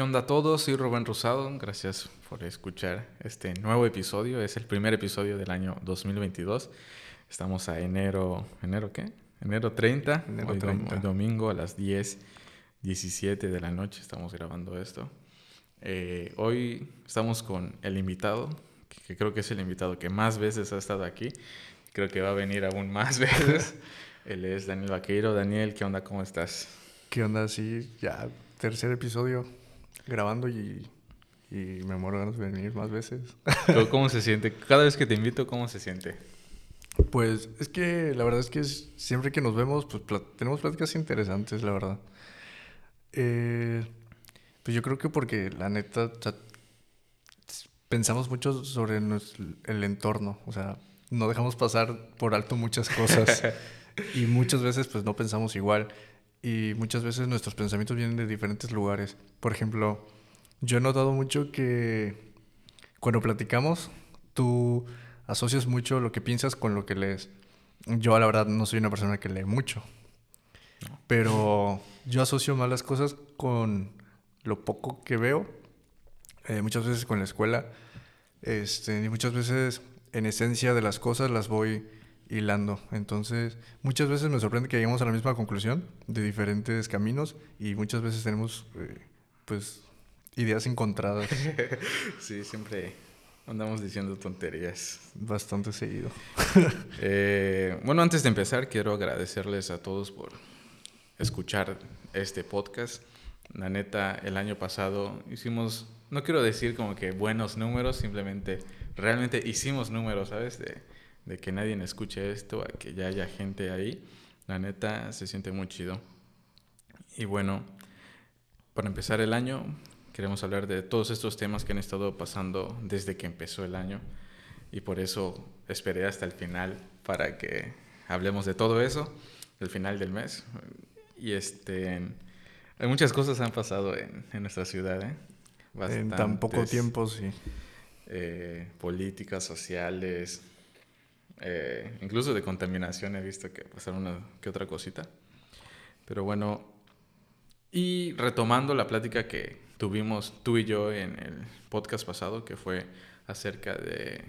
¿Qué onda a todos? Soy Rubén Rosado. Gracias por escuchar este nuevo episodio. Es el primer episodio del año 2022. Estamos a enero... ¿Enero qué? Enero 30. Enero hoy, dom- 30. hoy domingo a las 10, 17 de la noche estamos grabando esto. Eh, hoy estamos con el invitado, que creo que es el invitado que más veces ha estado aquí. Creo que va a venir aún más veces. Él es Daniel Vaqueiro. Daniel, ¿qué onda? ¿Cómo estás? ¿Qué onda? Sí, ya tercer episodio grabando y, y me muero ganas de venir más veces. ¿Cómo- ¿Cómo se siente? Cada vez que te invito, ¿cómo se siente? Pues es que la verdad es que es- siempre que nos vemos, pues tenemos pláticas interesantes, la verdad. Eh, pues yo creo que porque la neta o sea, s- pensamos mucho sobre nues- el entorno, o sea, no dejamos pasar por alto muchas cosas y muchas veces pues no pensamos igual y muchas veces nuestros pensamientos vienen de diferentes lugares. Por ejemplo, yo he notado mucho que cuando platicamos, tú asocias mucho lo que piensas con lo que lees. Yo, la verdad, no soy una persona que lee mucho. Pero yo asocio más las cosas con lo poco que veo. eh, muchas veces con la escuela. Este, y muchas veces, en esencia de las cosas, las voy hilando. Entonces, muchas veces me sorprende que lleguemos a la misma conclusión de diferentes caminos. Y muchas veces tenemos, eh, pues, ideas encontradas Sí, siempre andamos diciendo tonterías. bastante seguido. Eh, bueno, antes de empezar, quiero agradecerles a todos por escuchar este podcast. La neta, el año pasado hicimos, no quiero decir como que buenos números, simplemente realmente hicimos números, ¿sabes? De, de que nadie escuche esto, a que ya haya gente ahí. La neta, se siente muy chido. Y bueno, para empezar el año, queremos hablar de todos estos temas que han estado pasando desde que empezó el año. Y por eso esperé hasta el final para que hablemos de todo eso, el final del mes. Y este, hay muchas cosas han pasado en, en nuestra ciudad, ¿eh? En tan poco tiempo, sí. eh, políticas, sociales, eh, incluso de contaminación he visto que pasaron una que otra cosita. Pero bueno, y retomando la plática que tuvimos tú y yo en el podcast pasado, que fue acerca de,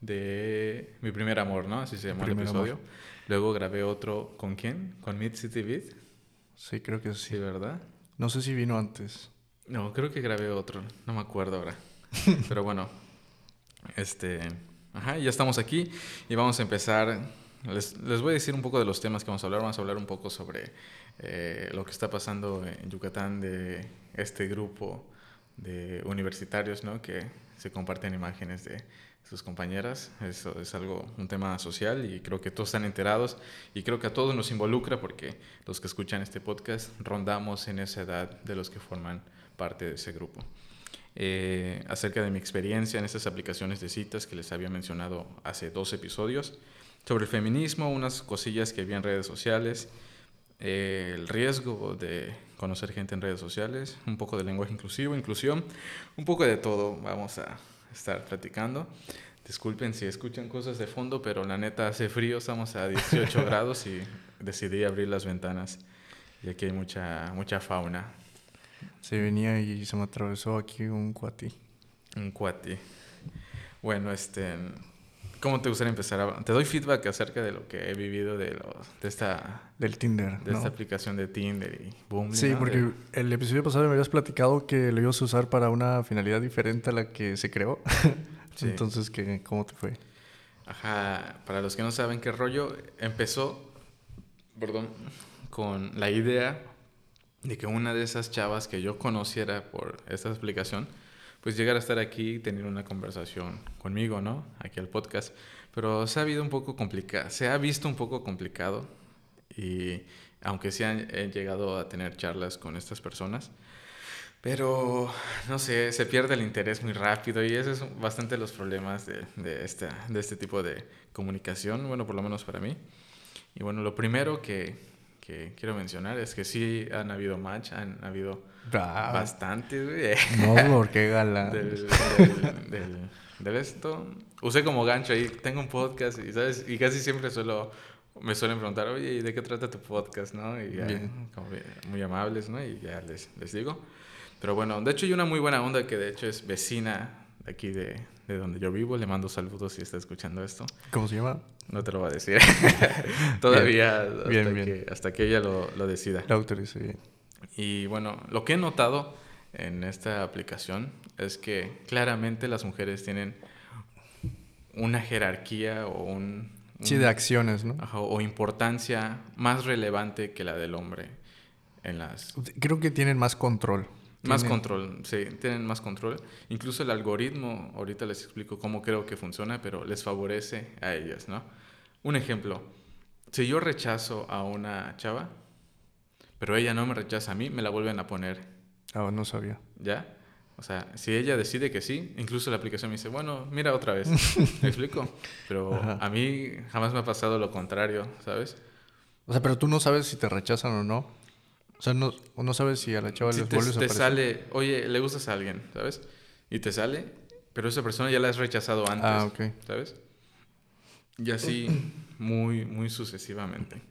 de mi primer amor, ¿no? Así se llamó el Primer episodio. amor. Luego grabé otro, ¿con quién? Con Mid City Beat, Sí, creo que sí, sí. ¿verdad? No sé si vino antes. No, creo que grabé otro, no me acuerdo ahora. Pero bueno, este, ajá, ya estamos aquí y vamos a empezar. Les, les voy a decir un poco de los temas que vamos a hablar. Vamos a hablar un poco sobre eh, lo que está pasando en Yucatán de este grupo de universitarios, ¿no? Que se comparten imágenes de sus compañeras. Eso es algo, un tema social y creo que todos están enterados y creo que a todos nos involucra porque los que escuchan este podcast rondamos en esa edad de los que forman parte de ese grupo. Eh, acerca de mi experiencia en estas aplicaciones de citas que les había mencionado hace dos episodios, sobre el feminismo, unas cosillas que vi en redes sociales, eh, el riesgo de conocer gente en redes sociales, un poco de lenguaje inclusivo, inclusión, un poco de todo vamos a estar platicando. Disculpen si escuchan cosas de fondo, pero la neta hace frío, estamos a 18 grados y decidí abrir las ventanas y aquí hay mucha, mucha fauna. Se venía y se me atravesó aquí un cuati. Un cuati. Bueno, este, ¿cómo te gustaría empezar? a- Te doy feedback acerca de lo que he vivido de, lo- de esta, Del Tinder, de ¿no? esta aplicación de Tinder y Bumble. Sí, ¿no? porque De- el episodio pasado me habías platicado que lo ibas a usar para una finalidad diferente a la que se creó. Sí. Entonces, ¿qué, ¿cómo te fue? Ajá, para los que no saben qué rollo, empezó, perdón, con la idea de que una de esas chavas que yo conociera por esta aplicación, pues llegara a estar aquí y tener una conversación conmigo, ¿no? Aquí al podcast. Pero se ha habido un poco complicado, se ha visto un poco complicado y aunque sí han he llegado a tener charlas con estas personas, pero no sé, se pierde el interés muy rápido y ese es bastante los problemas de, de, esta, de este tipo de comunicación, bueno, por lo menos para mí. Y bueno, lo primero que, que quiero mencionar es que sí han habido match, han habido Ah, bastantes, güey. no, porque gala. del, del, del, del esto. Usé como gancho ahí, tengo un podcast y, ¿sabes? Y casi siempre suelo, me suelen preguntar, oye, ¿y de qué trata tu podcast, no? Y ya, como bien- muy amables, ¿no? Y ya les, les digo. Pero bueno, de hecho hay una muy buena onda que de hecho es vecina de aquí de, de donde yo vivo. Le mando saludos si está escuchando esto. ¿Cómo se llama? No te lo voy a decir. Todavía hasta, Bien, bien. Que, hasta que ella lo, lo decida. La autorizo bien. Y bueno, lo que he notado en esta aplicación es que claramente las mujeres tienen una jerarquía o un, Sí, un- de acciones, ¿no? ajá, o importancia más relevante que la del hombre en las Creo que tienen más control. Más control, sí, tienen más control. Incluso el algoritmo, ahorita les explico cómo creo que funciona, pero les favorece a ellas, ¿no? Un ejemplo, si yo rechazo a una chava, pero ella no me rechaza a mí, me la vuelven a poner, Ah, no sabía. ¿ya? O sea, si ella decide que sí, incluso la aplicación me dice, bueno, mira otra vez, ¿me explico? Pero Ajá. a mí jamás me ha pasado lo contrario, ¿sabes? O sea, pero tú no sabes si te rechazan o no. O sea, no, no sabes si a la chava Si les te, vuelves a te aparecer. sale, oye, le gustas a alguien, ¿sabes? Y te sale, pero esa persona ya la has rechazado antes, Ah, ok. ¿sabes? Y así muy, muy sucesivamente.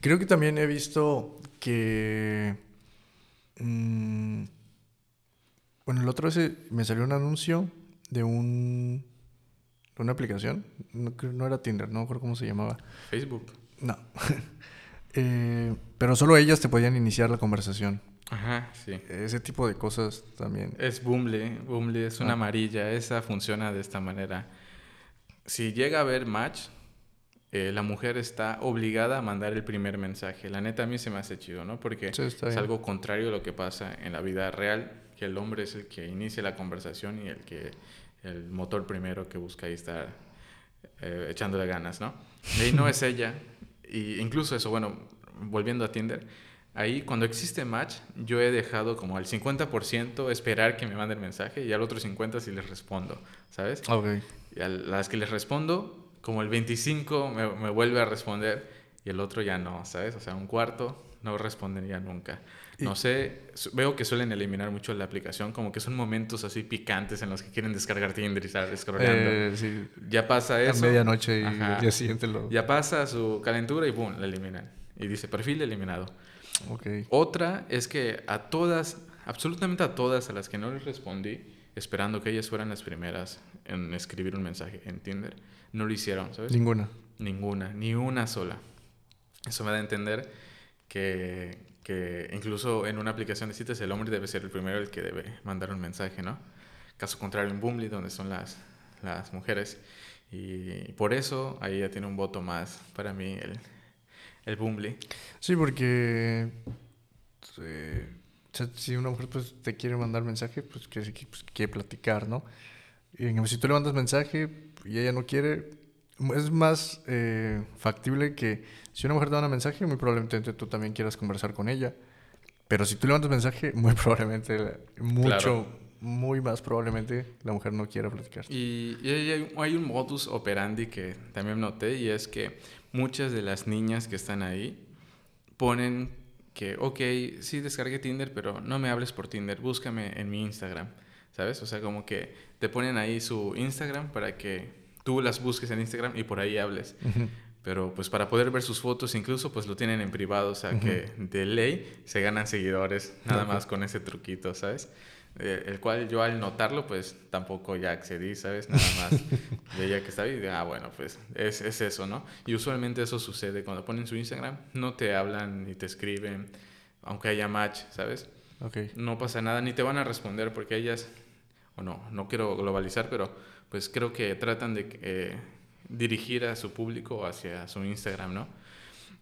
Creo que también he visto que... mm, bueno, el otro vez me salió un anuncio de un... de una aplicación. No, no era Tinder, no me acuerdo cómo se llamaba. Facebook. No. Eh, pero solo ellas te podían iniciar la conversación. Ajá, sí. Ese tipo de cosas también. Es Boomly, Boomly es una Ah. amarilla, esa funciona de esta manera. Si llega a haber match, eh, la mujer está obligada a mandar el primer mensaje. La neta a mí se me hace chido, ¿no? Porque Sí, es algo contrario a lo que pasa en la vida real, que el hombre es el que inicia la conversación y el que el motor primero que busca ahí estar eh, echándole ganas, ¿no? Y no es ella. Y incluso eso, bueno, volviendo a Tinder, ahí cuando existe match, yo he dejado como al 50% esperar que me manden mensaje y al otro 50% si les respondo, ¿sabes? Ok. Y a las que les respondo, como el 25 me, me vuelve a responder y el otro ya no, ¿sabes? O sea, un cuarto no respondería nunca. No sé, veo que suelen eliminar mucho la aplicación, como que son momentos así picantes en los que quieren descargar Tinder y estar scrolleando. Eh, sí. ya pasa A eso. medianoche y Ajá. el día siguiente lo... Ya pasa su calentura y ¡pum! la eliminan. Y dice perfil eliminado. Ok. Otra es que a todas, absolutamente a todas a las que no les respondí, esperando que ellas fueran las primeras en escribir un mensaje en Tinder, no lo hicieron, ¿sabes? Ninguna. Ninguna, ni una sola. Eso me da a entender que, que incluso en una aplicación de citas el hombre debe ser el primero el que debe mandar un mensaje, ¿no? Caso contrario en Boomly, donde son las, las mujeres. Y por eso ahí ya tiene un voto más para mí el, el Boomly. Sí, porque eh, si una mujer pues, te quiere mandar mensaje, pues pues, quiere platicar, ¿no? Y si tú le mandas mensaje y ella no quiere, es más eh, factible que si una mujer te manda mensaje, muy probablemente tú también quieras conversar con ella. Pero si tú le mandas mensaje, muy probablemente, mucho, Claro. muy más probablemente la mujer no quiera platicar. Y, hay- hay un modus operandi que también noté y es que muchas de las niñas que están ahí ponen que, ok, sí descargué Tinder, pero no me hables por Tinder, búscame en mi Instagram, ¿sabes? O sea, como que te ponen ahí su Instagram para que tú las busques en Instagram y por ahí hables. Pero pues para poder ver sus fotos incluso pues lo tienen en privado, o sea que de ley se ganan seguidores nada más con ese truquito, ¿sabes? Eh, el cual yo al notarlo pues tampoco ya accedí, ¿sabes? Nada más veía que estaba y ah bueno pues es, es eso, ¿no? Y usualmente eso sucede cuando ponen su Instagram, no te hablan ni te escriben, aunque haya match, ¿sabes? Ok. no pasa nada, ni te van a responder porque ellas, o no, no quiero globalizar, pero pues creo que tratan de eh, dirigir a su público hacia su Instagram, ¿no?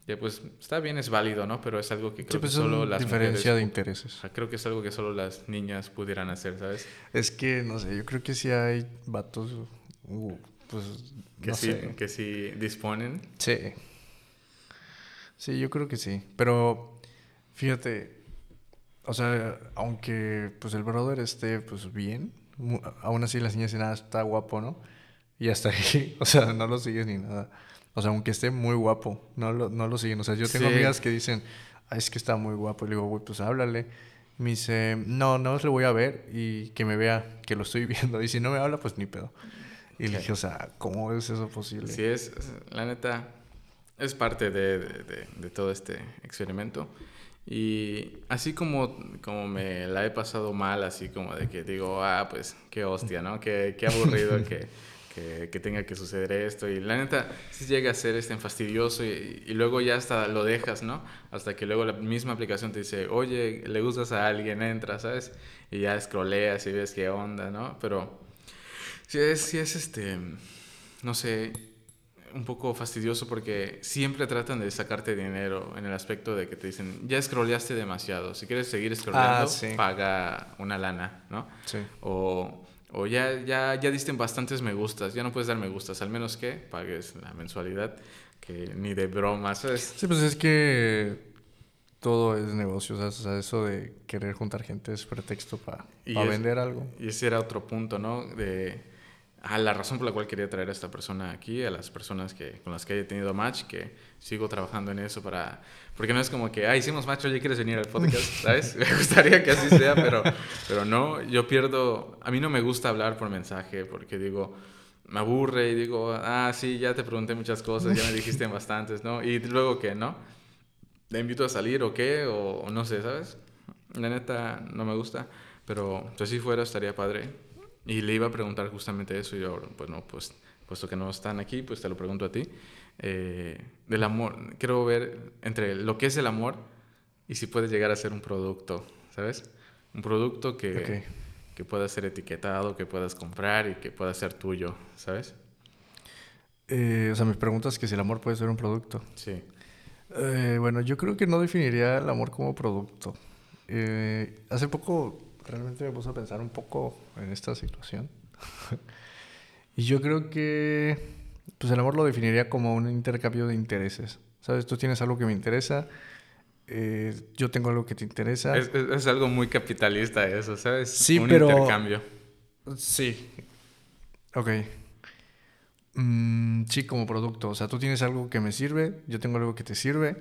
Que pues está bien, es válido, ¿no? Pero es algo que Sí, creo pues que solo las diferencia de mujeres... intereses. o sea, creo que es algo que solo las niñas pudieran hacer, ¿sabes? Es que, no sé, yo creo que sí hay vatos, uh, pues, Que no sí, sé. que sí disponen. Sí. Sí, yo creo que sí. Pero, fíjate, o sea, aunque pues el brother esté pues bien, aún así las niñas dicen, ah, está guapo, ¿no? Y hasta ahí, o sea, no lo sigues ni nada. O sea, aunque esté muy guapo, no lo, no lo siguen. O sea, yo tengo Sí. amigas que dicen, ah, es que está muy guapo. Y le digo, güey, pues háblale. Me dice, no, no le voy a ver y que me vea que lo estoy viendo. Y si no me habla, pues ni pedo. Y le dije, o sea, ¿cómo es eso posible? Sí, es, la neta, es parte de, de- de- de todo este experimento. Y así como, como me la he pasado mal, así como de que digo, ah, pues qué hostia, ¿no? Qué, qué aburrido que, que, que, tenga que suceder esto. Y la neta, sí llega a ser este fastidioso y, y, luego ya hasta lo dejas, ¿no? Hasta que luego la misma aplicación te dice, oye, le gustas a alguien, entra, ¿sabes? Y ya scrolleas y ves qué onda, ¿no? Pero sí es, sí es este, no sé, un poco fastidioso porque siempre tratan de sacarte dinero en el aspecto de que te dicen, ya scrolleaste demasiado, si quieres seguir scrolleando, ah, sí. paga una lana, ¿no? Sí. O, o ya, ya, ya diste bastantes me gustas, ya no puedes dar me gustas, al menos que pagues la mensualidad, que ni de broma, ¿sabes? Sí, pues es que todo es negocio, o sea, eso de querer juntar gente es pretexto para pa vender algo. Y ese era otro punto, ¿no? De a la razón por la cual quería traer a esta persona aquí, a las personas que, con las que haya tenido match, que sigo trabajando en eso para... Porque no es como que, ah, hicimos match, oye, ¿quieres venir al podcast? ¿Sabes? Me gustaría que así sea, pero, pero no, yo pierdo... A mí no me gusta hablar por mensaje porque digo, me aburre y digo, ah, sí, ya te pregunté muchas cosas, ya me dijiste bastantes, ¿no? Y luego que, ¿no? ¿Le invito a salir o qué? O, o no sé, ¿sabes? La neta no me gusta, pero si así fuera estaría padre y le iba a preguntar justamente eso y yo, pues no, pues puesto que no están aquí, pues te lo pregunto a ti. Eh, del amor, quiero ver entre lo que es el amor y si puede llegar a ser un producto, ¿sabes? Un producto que, que pueda ser etiquetado, que puedas comprar y que pueda ser tuyo, ¿sabes? Eh, o sea, me preguntas que si el amor puede ser un producto. Sí. Eh, bueno, yo creo que no definiría el amor como producto. hace poco realmente me puse a pensar un poco en esta situación. y yo creo que pues el amor lo definiría como un intercambio de intereses. ¿Sabes? Tú tienes algo que me interesa, eh, yo tengo algo que te interesa. Es, es, algo muy capitalista eso, ¿sabes? Sí, un pero... intercambio. Sí. Ok. Mm, sí, como producto. O sea, tú tienes algo que me sirve, yo tengo algo que te sirve.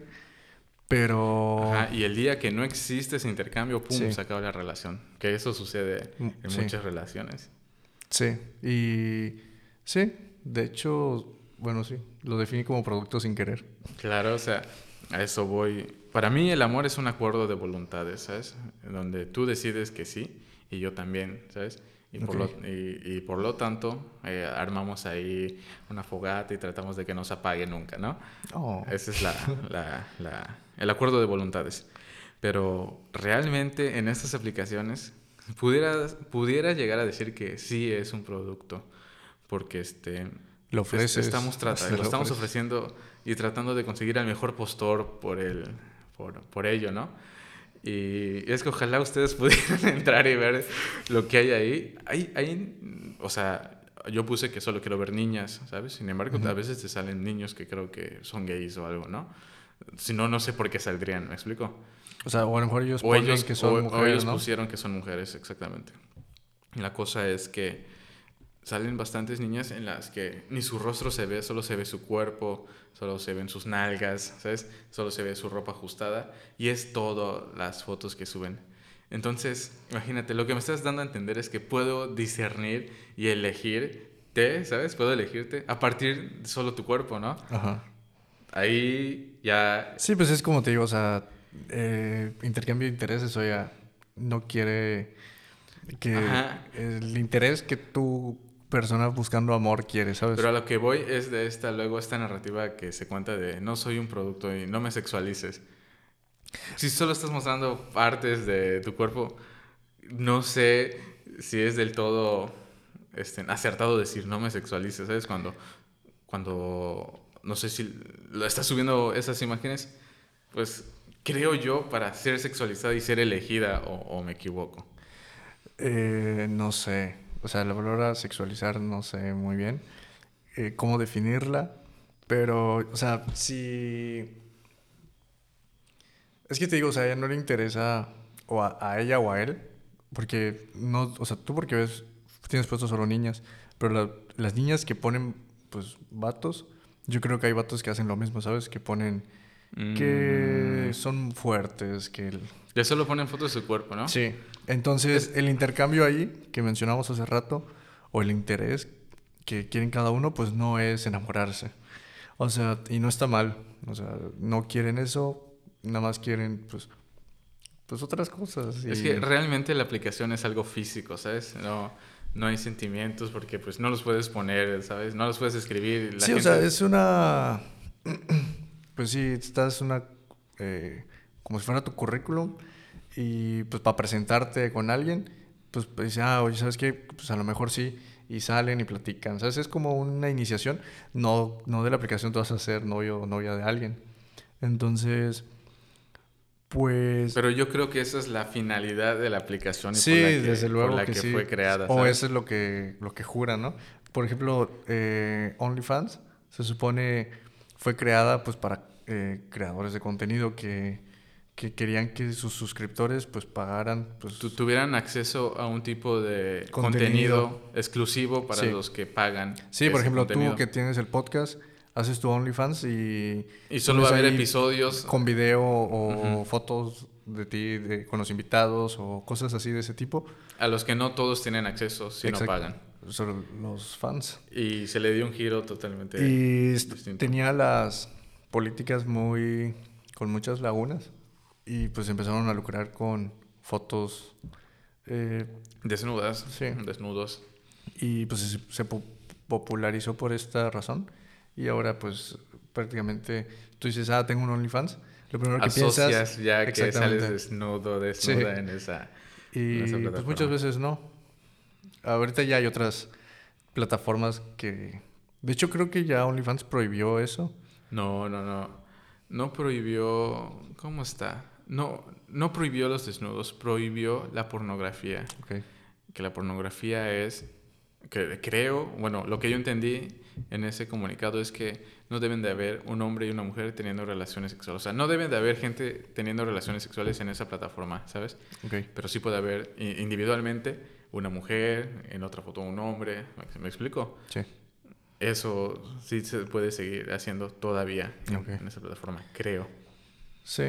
Pero... Ajá, y el día que no existe ese intercambio, ¡pum!, se acaba la relación. Que eso sucede mm, en muchas relaciones. Sí, y... Sí, de hecho, bueno, sí, lo definí como producto sin querer. Claro, o sea, a eso voy. Para mí el amor es un acuerdo de voluntades, ¿sabes? Donde tú decides que sí y yo también, ¿sabes? Y, por, lo, y, y por lo tanto, eh, armamos ahí una fogata y tratamos de que no se apague nunca, ¿no? Oh. Ese es la, la, la, el acuerdo de voluntades. Pero realmente en estas aplicaciones pudiera, pudiera llegar a decir que sí es un producto, porque este, lo, ofreces, estamos tratando, lo, estamos ofreciendo y tratando de conseguir el mejor postor por, el, por, por ello, ¿no? Y es que ojalá ustedes pudieran entrar y ver lo que hay ahí. Hay, hay, o sea, yo puse que solo quiero ver niñas, ¿sabes? Sin embargo, uh -huh. a veces te salen niños que creo que son gays o algo, ¿no? Si no, no sé por qué saldrían, ¿me explico? O sea, o a lo mejor ellos, o ellos que son o, mujeres, o ellos ¿no? pusieron que son mujeres, exactamente. La cosa es que salen bastantes niñas en las que ni su rostro se ve, solo se ve su cuerpo, solo se ven sus nalgas, ¿sabes? Solo se ve su ropa ajustada y es todo las fotos que suben. Entonces, imagínate, lo que me estás dando a entender es que puedo discernir y elegirte, ¿sabes? Puedo elegirte a partir de solo tu cuerpo, ¿no? Ajá. Ahí ya... Sí, pues es como te digo, o sea, eh, intercambio de intereses, o ya no quiere que Ajá. el interés que tú persona buscando amor quiere, ¿sabes? Pero a lo que voy es de esta, luego esta narrativa que se cuenta de no soy un producto y no me sexualices. Si solo estás mostrando partes de tu cuerpo, no sé si es del todo este, acertado decir no me sexualices, ¿sabes? Cuando, cuando, no sé si lo estás subiendo esas imágenes, pues creo yo para ser sexualizada y ser elegida o, me equivoco. Eh, no sé. O sea, la palabra sexualizar no sé muy bien eh, cómo definirla, pero, o sea, si... Es que te digo, o sea, a ella no le interesa, o a, ella o a él, porque no, o sea, tú porque ves, tienes puesto solo niñas, pero la, las niñas que ponen, pues, vatos, yo creo que hay vatos que hacen lo mismo, ¿sabes? Que ponen que mm. son fuertes, que... El... Ya solo ponen fotos de su cuerpo, ¿no? Sí. Entonces, el intercambio ahí, que mencionamos hace rato, o el interés que quieren cada uno, pues no es enamorarse. O sea, y no está mal. O sea, no quieren eso, nada más quieren, pues, pues otras cosas. Es que realmente la aplicación es algo físico, ¿sabes? No, no hay sentimientos porque pues no los puedes poner, ¿sabes? No los puedes escribir. sí, o sea, es una... pues sí, estás una... Eh, como si fuera tu currículum y pues para presentarte con alguien, pues, pues ah, oye, ¿sabes qué? Pues a lo mejor sí y salen y platican. ¿Sabes? Es como una iniciación. No, no de la aplicación tú vas a ser novio o novia de alguien. Entonces, pues... Pero yo creo que esa es la finalidad de la aplicación y sí, por la que, desde luego por la que, que sí. fue creada. O ¿sabes? eso es lo que, lo que juran, ¿no? Por ejemplo, eh, OnlyFans se supone fue creada pues para eh, creadores de contenido que, que querían que sus suscriptores pues pagaran pues Tu- tuvieran acceso a un tipo de Contenido. contenido, exclusivo para Sí. los que pagan. Sí, por ejemplo, contenido. tú que tienes el podcast, haces tu OnlyFans y... Y solo va a haber episodios. Con video o fotos de ti de- con los invitados o cosas así de ese tipo. a los que no todos tienen acceso si Exacto. no pagan. Son los fans. Y se le dio un giro totalmente Y distinto. tenía las políticas muy... con muchas lagunas. Y pues empezaron a lucrar con fotos... eh, Desnudas, Sí. desnudos. y pues se, se po- popularizó por esta razón. Y ahora pues prácticamente tú dices, ah, tengo un OnlyFans. Lo primero que Asocias piensas... ya que sales desnudo, desnuda Sí. en esa... Y en esa pues muchas veces no. Ahorita ya hay otras plataformas que... De hecho creo que ya OnlyFans prohibió eso. No, no, no. No prohibió... ¿Cómo está? No, no prohibió los desnudos, prohibió la pornografía. Que la pornografía es... Que creo, bueno, lo que yo entendí en ese comunicado es que no deben de haber un hombre y una mujer teniendo relaciones sexuales. O sea, no deben de haber gente teniendo relaciones sexuales en esa plataforma, ¿sabes? Pero sí puede haber individualmente una mujer, en otra foto un hombre. ¿Me- ¿Me explico? Sí. Eso sí se puede seguir haciendo todavía en esa plataforma, creo. Sí.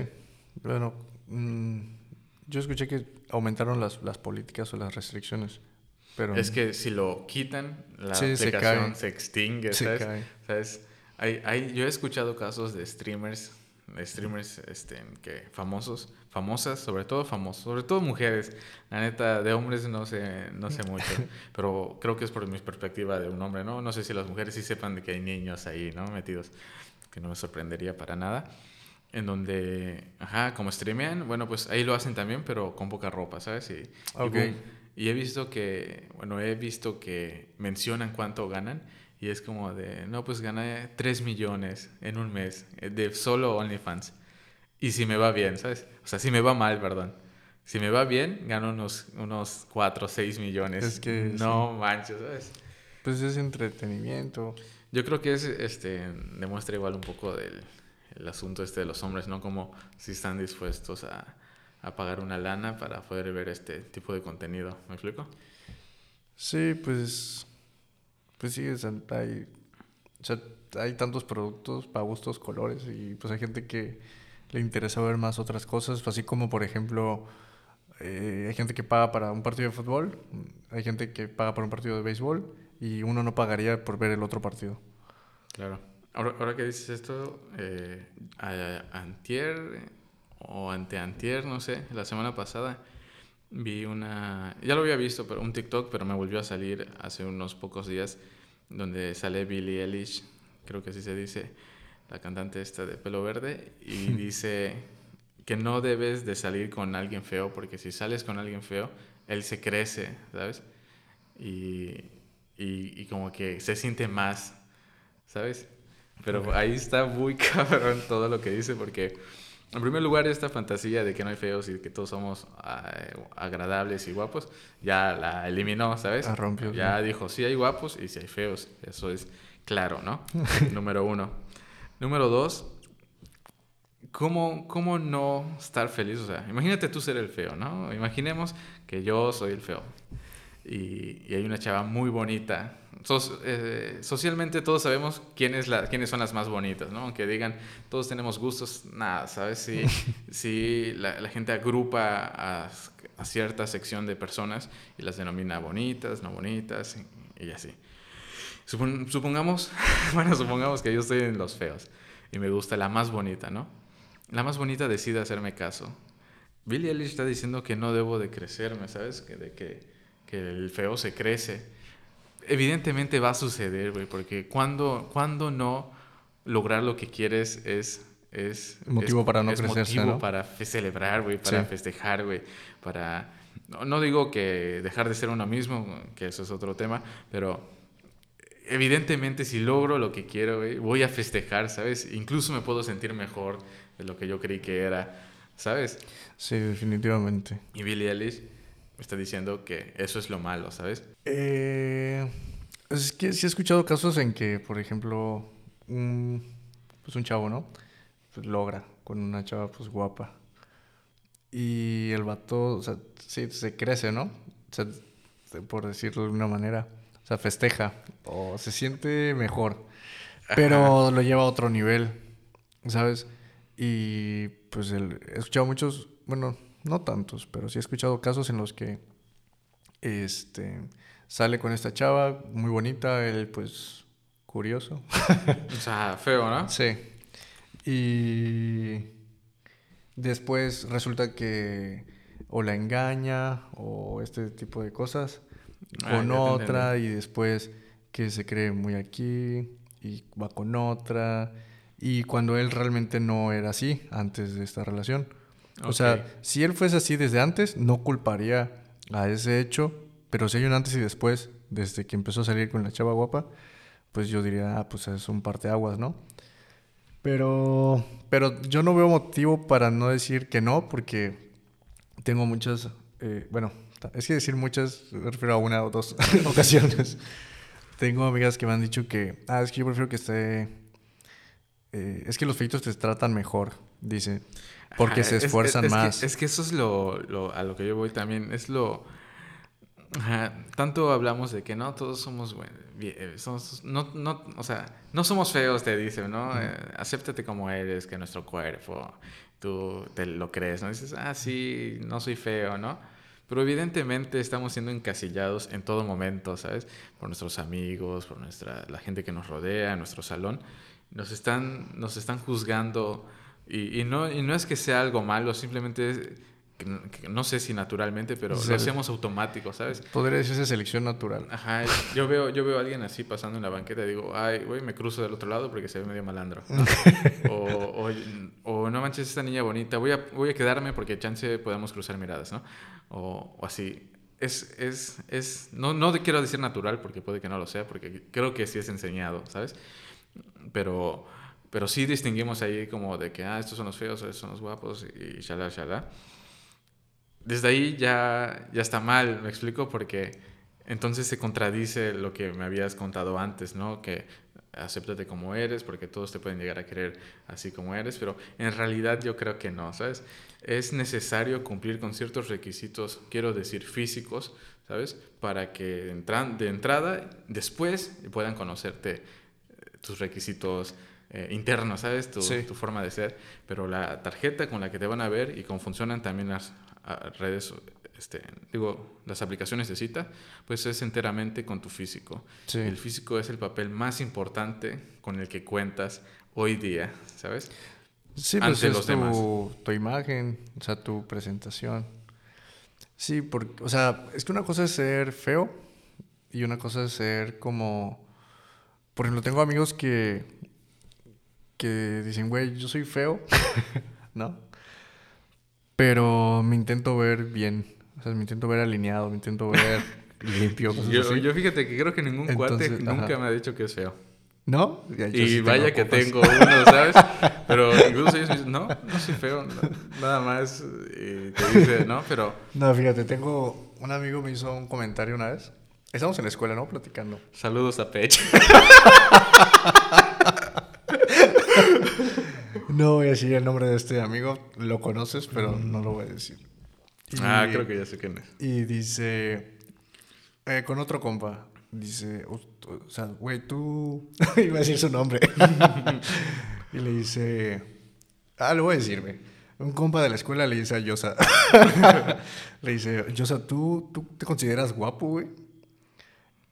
Bueno, mm, yo escuché que aumentaron las, las políticas o las restricciones. Pero Es que si lo quitan, la Sí, se aplicación cae. se, extingue, se ¿sabes? cae. ¿Sabes? Hay, hay, yo he escuchado casos de streamers, de streamers este, que famosos, famosas, sobre todo famosos, sobre todo mujeres. La neta, de hombres no sé, no sé mucho, pero creo que es por mi perspectiva de un hombre, ¿no? No sé si las mujeres sí sepan de que hay niños ahí, ¿no? Metidos, que no me sorprendería para nada. En donde, ajá, como streamean, bueno, pues ahí lo hacen también, pero con poca ropa, ¿sabes? Y, y boom. Y he visto que, bueno, he visto que mencionan cuánto ganan y es como de, no, pues gané 3 millones en un mes eh, de solo OnlyFans. Y si me va bien, ¿sabes? O sea, si me va mal, perdón. Si me va bien, gano unos, unos 4 o 6 millones. Es que No manches, ¿sabes? pues es entretenimiento. Yo creo que es, este, demuestra igual un poco del el asunto este de los hombres, ¿no? Como si están dispuestos a, a pagar una lana para poder ver este tipo de contenido. ¿Me explico? Sí, pues. Pues sí, o sea, hay, o sea, hay tantos productos para gustos, colores, y pues hay gente que le interesa ver más otras cosas, así como por ejemplo, eh, hay gente que paga para un partido de fútbol, hay gente que paga para un partido de béisbol, y uno no pagaría por ver el otro partido. Claro. Ahora, ahora que dices esto, eh, a- antier eh, o anteantier, no sé, la semana pasada vi una, ya lo había visto, pero un TikTok, pero me volvió a salir hace unos pocos días donde sale Billie Eilish, creo que así se dice, la cantante esta de pelo verde, y dice que no debes de salir con alguien feo, porque si sales con alguien feo, él se crece, ¿sabes? Y, y, y como que se siente más, ¿sabes? Pero ahí está muy cabrón todo lo que dice, porque en primer lugar esta fantasía de que no hay feos y que todos somos ah, agradables y guapos, ya la eliminó, ¿sabes? La rompió, Ya dijo, sí hay guapos y sí hay feos, eso es claro, ¿no? Número uno. Número dos, ¿cómo, ¿cómo no estar feliz? O sea, imagínate tú ser el feo, ¿no? Imaginemos que yo soy el feo y, y hay una chava muy bonita. Eh, socialmente todos sabemos quién es la, quiénes son las más bonitas, ¿no? Aunque digan, todos tenemos gustos, nada, ¿sabes? Si, si la, la gente agrupa a, a cierta sección de personas y las denomina bonitas, no bonitas y, y así. Supon- supongamos, bueno, supongamos que yo estoy en los feos y me gusta la más bonita, ¿no? La más bonita decide hacerme caso. Billie Eilish está diciendo que no debo de crecerme, ¿sabes? Que, de que, que el feo se crece. Evidentemente va a suceder, güey, porque cuando, cuando no lograr lo que quieres es... Es motivo es, para no es crecerse, motivo ¿no? para celebrar, güey, para Sí. festejar, güey, para... No, no digo que dejar de ser uno mismo, que eso es otro tema, pero evidentemente si logro lo que quiero, güey, voy a festejar, ¿sabes? Incluso me puedo sentir mejor de lo que yo creí que era, ¿sabes? Sí, definitivamente. Y Billie Eilish me está diciendo que eso es lo malo, ¿sabes? Eh, es que sí he escuchado casos en que, por ejemplo, un, pues un chavo, ¿no? Pues logra con una chava pues guapa. Y el vato, o sea, sí, se crece, ¿no? O sea, por decirlo de alguna manera. O sea, festeja o se siente mejor. Pero lo lleva a otro nivel, ¿sabes? Y pues el- he escuchado muchos, bueno, no tantos, pero sí he escuchado casos en los que este sale con esta chava muy bonita, él pues curioso. O sea, feo, ¿no? Sí. Y después resulta que o la engaña o este tipo de cosas Ah, con otra y después que se cree muy aquí y va con otra y cuando él realmente no era así antes de esta relación. O sea, si él fuese así desde antes, no culparía a ese hecho, pero si hay un antes y después, desde que empezó a salir con la chava guapa, pues yo diría, ah, pues es un parteaguas, ¿no? Pero, pero yo no veo motivo para no decir que no, porque tengo muchas, eh, bueno, es que decir muchas, me refiero a una o dos ocasiones. Tengo amigas que me han dicho que, ah, es que yo prefiero que esté, eh, es que los feitos te tratan mejor, dice, porque Ajá, se es- esfuerzan es que- más. es que eso es lo, lo- a lo que yo voy también. Es lo. ajá, tanto hablamos de que no todos somos buen- bien- eh, somos- no, no, o sea, no somos feos, te dicen, ¿no? Eh, acéptate como eres, que nuestro cuerpo, tú te lo crees, ¿no? Dices, ah, sí, no soy feo, ¿no? Pero evidentemente estamos siendo encasillados en todo momento, ¿sabes? Por nuestros amigos, por nuestra, la gente que nos rodea, nuestro salón. Nos están, nos están juzgando y, y no, y no es que sea algo malo, simplemente es que no- sé si naturalmente, pero Sí. lo hacemos automático, ¿sabes? Podría decirse selección natural. Ajá, yo veo, yo veo a alguien así pasando en la banqueta y digo, ay, güey, me cruzo del otro lado porque se ve medio malandro. o, o, o, no manches, esta niña bonita, voy a, voy a quedarme porque chance podemos cruzar miradas, ¿no? O, o así. Es, es, es, no, no quiero decir natural porque puede que no lo sea, porque creo que sí es enseñado, ¿sabes? Pero, pero sí distinguimos ahí como de que, ah, estos son los feos, estos son los guapos y shalá, shalá desde ahí ya, ya está mal, me explico, porque entonces se contradice lo que me habías contado antes, ¿no? Que acéptate como eres, porque todos te pueden llegar a querer así como eres, pero en realidad yo creo que no, ¿sabes? Es necesario cumplir con ciertos requisitos, quiero decir físicos, ¿sabes? Para que entran, de entrada, después puedan conocerte eh, tus requisitos eh, internos, ¿sabes? Tu, Sí. tu forma de ser. Pero la tarjeta con la que te van a ver y cómo funcionan también las redes, este, digo, las aplicaciones de cita, pues es enteramente con tu físico. Sí. El físico es el papel más importante con el que cuentas hoy día, ¿sabes? Sí, pues ante es los tu, demás. tu imagen, o sea, tu presentación. Sí, porque, o sea, es que una cosa es ser feo y una cosa es ser como, por ejemplo, tengo amigos que, que dicen, güey, yo soy feo, ¿no? Pero me intento ver bien, o sea, me intento ver alineado, me intento ver limpio. cosas Yo, así. yo fíjate que creo que ningún cuate Entonces, nunca ajá. me ha dicho que es feo. ¿No? Ya, yo Y sí vaya que tengo uno, ¿sabes? Pero incluso ellos me dicen, no, no soy feo, no, nada más. Y te dice, no, pero No, fíjate, tengo un amigo me hizo un comentario una vez. Estamos en la escuela, ¿no? Platicando. saludos a Pech. No voy a decir el nombre de este amigo, lo conoces, pero no lo voy a decir. Y- Ah, creo que ya sé quién es. Y dice, eh, con otro compa, dice, o, o sea, güey, tú, iba a decir su nombre. y le dice, ah, lo voy a decir, güey. Un compa de la escuela le dice a Yosa, le dice, Yosa, ¿tú, ¿tú te consideras guapo, güey?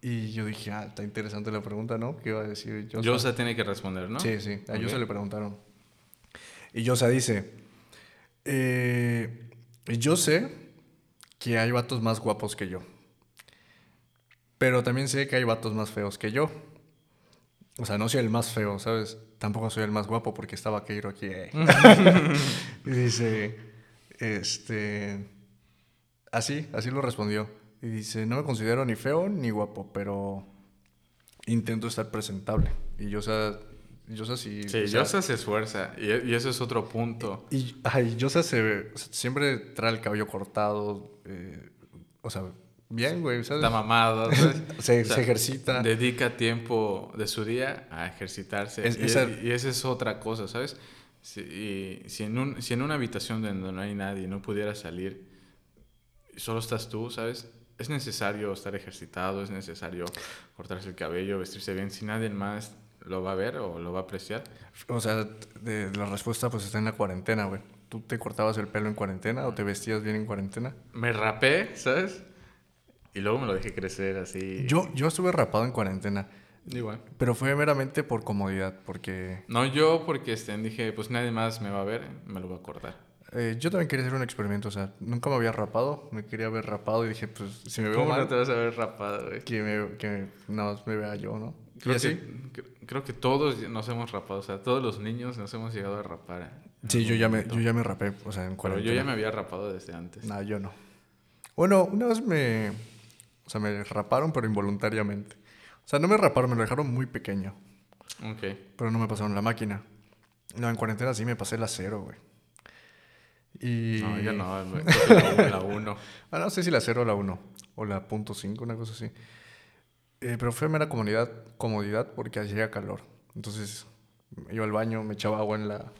Y yo dije, ah, está interesante la pregunta, ¿no? ¿Qué iba a decir Yosa? Yosa tiene que responder, ¿no? Sí, sí, a Ok. Yosa le preguntaron. Y Yosa dice, eh, yo sé que hay vatos más guapos que yo. Pero también sé que hay vatos más feos que yo. O sea, no soy el más feo, ¿sabes? Tampoco soy el más guapo porque estaba Keiro aquí. eh. y dice, este... Así, así lo respondió. Y dice, no me considero ni feo ni guapo, pero intento estar presentable. Y yo, o sea, yo sé si... Sí, o sea, Yosa se esfuerza y, y ese es otro punto. Y, ay, Yosa se siempre trae el cabello cortado, eh, o sea, bien, güey, ¿sabes? Está mamado, ¿sabes? Se, O sea, se ejercita. Dedica tiempo de su día a ejercitarse. Es- y, esa- y esa es otra cosa, ¿sabes? Si, y si, en un, si en una habitación donde no hay nadie no pudiera salir solo estás tú, ¿sabes? Es necesario estar ejercitado, es necesario cortarse el cabello, vestirse bien. Si nadie más lo va a ver o lo va a apreciar, O sea, de, la respuesta pues está en la cuarentena, güey. ¿Tú te cortabas el pelo en cuarentena o te vestías bien en cuarentena? me rapé, ¿sabes? Y luego me lo dejé crecer así. Yo, yo estuve rapado en cuarentena, Igual. pero fue meramente por comodidad, porque No, yo porque este, dije, pues nadie más me va a ver, me lo voy a cortar. eh, yo también quería hacer un experimento, o sea, nunca me había rapado, me quería ver rapado y dije, pues si me veo ¿Cómo mal, no te vas a ver rapado, güey? que, me, que no me vea yo, ¿no? Creo que, cre- creo que todos nos hemos rapado, o sea, todos los niños nos hemos llegado a rapar. Sí, yo ya, me, yo ya me rapé, o sea, en Pero cuarentena. yo ya me había rapado desde antes. No, yo no. Bueno, una vez me... O sea, me raparon, pero involuntariamente. O sea, no me raparon, me lo dejaron muy pequeño. Ok. Pero no me pasaron la máquina. No, en cuarentena sí me pasé la cero, güey. Y... No, yo no, la 1. Ah, no sé si la cero o la 1. O la punto cinco, una cosa así. Eh, pero fue mera comodidad, comodidad porque hacía calor. Entonces, iba al baño, me echaba agua en la,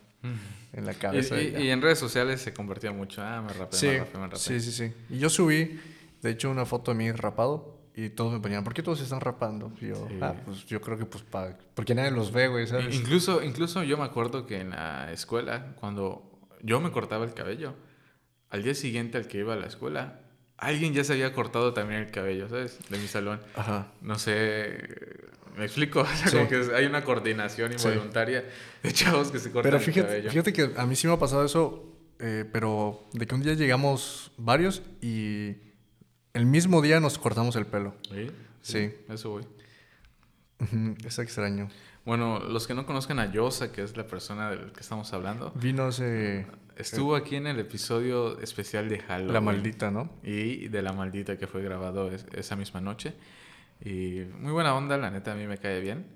en la Y, cabeza. y- ya. y en redes sociales se convertía mucho. Ah, me rapé, Sí, me rapé, me rapé. sí, sí, sí. Y yo subí, de hecho, una foto de mí rapado y todos me ponían, ¿por qué todos se están rapando? Y yo, Sí. ah, pues yo creo que pues para... Porque nadie los ve, güey, ¿sabes? Incluso, incluso yo me acuerdo que en la escuela, cuando yo me cortaba el cabello, al día siguiente al que iba a la escuela, alguien ya se había cortado también el cabello, ¿sabes? De mi salón. Ajá. No sé, me explico. O sea, Sí. como que hay una coordinación Sí. involuntaria de chavos que se cortan Pero el cabello. fíjate que a mí sí me ha pasado eso, eh, pero de que un día llegamos varios y el mismo día nos cortamos el pelo. ¿Sí? Sí. Eso voy. Es extraño. Bueno, los que no conozcan a Yosa, que es la persona del que estamos hablando, Vino ese... estuvo aquí en el episodio especial de Halloween. La maldita, ¿no? Y de la maldita que fue grabado es- esa misma noche. Y muy buena onda, la neta, a mí me cae bien.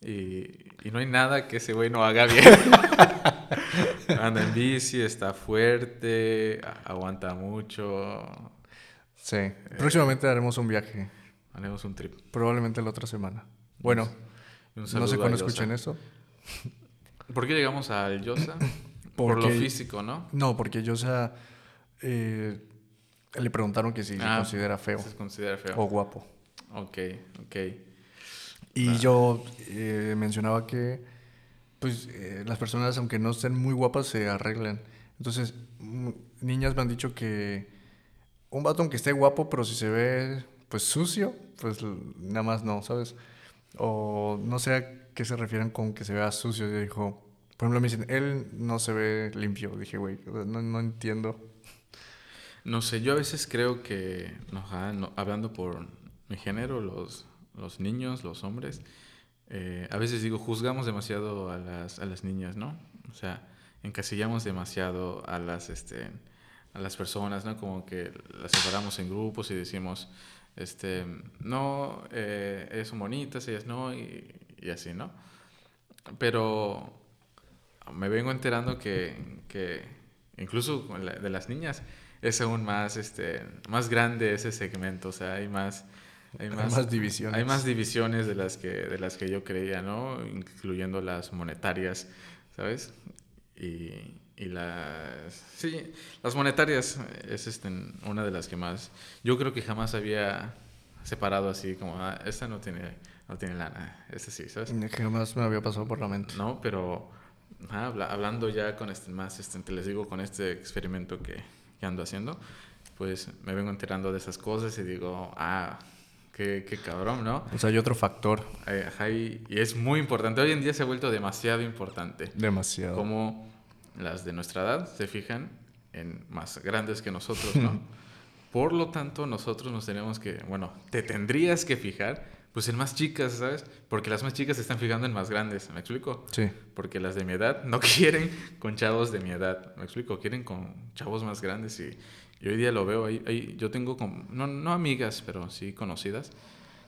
Y, y no hay nada que ese güey no haga bien. Anda en bici, está fuerte, aguanta mucho. Sí. Próximamente haremos un viaje, Haremos un trip. probablemente la otra semana. Bueno, Un no sé cuándo escuchen eso. ¿Por qué llegamos al Yosa? Por lo físico, ¿no? No, porque yo, o sea, eh, le preguntaron que si se Ah, considera feo Se considera feo. o guapo. Ok, ok. Y yo eh, mencionaba que, pues, eh, las personas, aunque no estén muy guapas, se arreglan. Entonces, mm, niñas me han dicho que un vato aunque esté guapo, pero si se ve, pues, sucio, pues, nada más no, ¿sabes? O no sé a qué se refieren con que se vea sucio. Yo dijo, por ejemplo, me dicen, él no se ve limpio. Dije, güey, no, no entiendo. No sé, yo a veces creo que, no, hablando por mi género, los, los niños, los hombres, eh, a veces digo, juzgamos demasiado a las, a las niñas, ¿no? O sea, encasillamos demasiado a las, este, a las personas, ¿no? Como que las separamos en grupos y decimos, este, no, eh, ellas son bonitas, ellas no, y, y así, ¿no? Pero me vengo enterando que, que incluso de las niñas es aún más, este, más grande ese segmento, o sea, hay más... Hay Hay más, divisiones. Hay más divisiones de las que, de las que yo creía, ¿no? Incluyendo las monetarias, ¿sabes? Y, y las... Sí, las monetarias es este, una de las que más... Yo creo que jamás había separado así como, ah, esta no tiene, no tiene lana, esta sí, ¿sabes? Jamás me había pasado por la mente. No, pero habla- hablando ya con este más, este, te les digo, con este experimento que, que ando haciendo, pues me vengo enterando de esas cosas y digo, ah, qué, qué cabrón, ¿no? O sea, hay otro factor Eh, ajá, y, y es muy importante. Hoy en día se ha vuelto demasiado importante. demasiado. Como las de nuestra edad se fijan en más grandes que nosotros, ¿no? Por lo tanto, nosotros nos tenemos que, bueno, te tendrías que fijar, pues en más chicas, ¿sabes? Porque las más chicas se están fijando en más grandes, ¿me explico? Sí. Porque las de mi edad no quieren con chavos de mi edad, ¿me explico? Quieren con chavos más grandes y, y hoy día lo veo ahí, ahí yo tengo, como, no, no amigas, pero sí conocidas,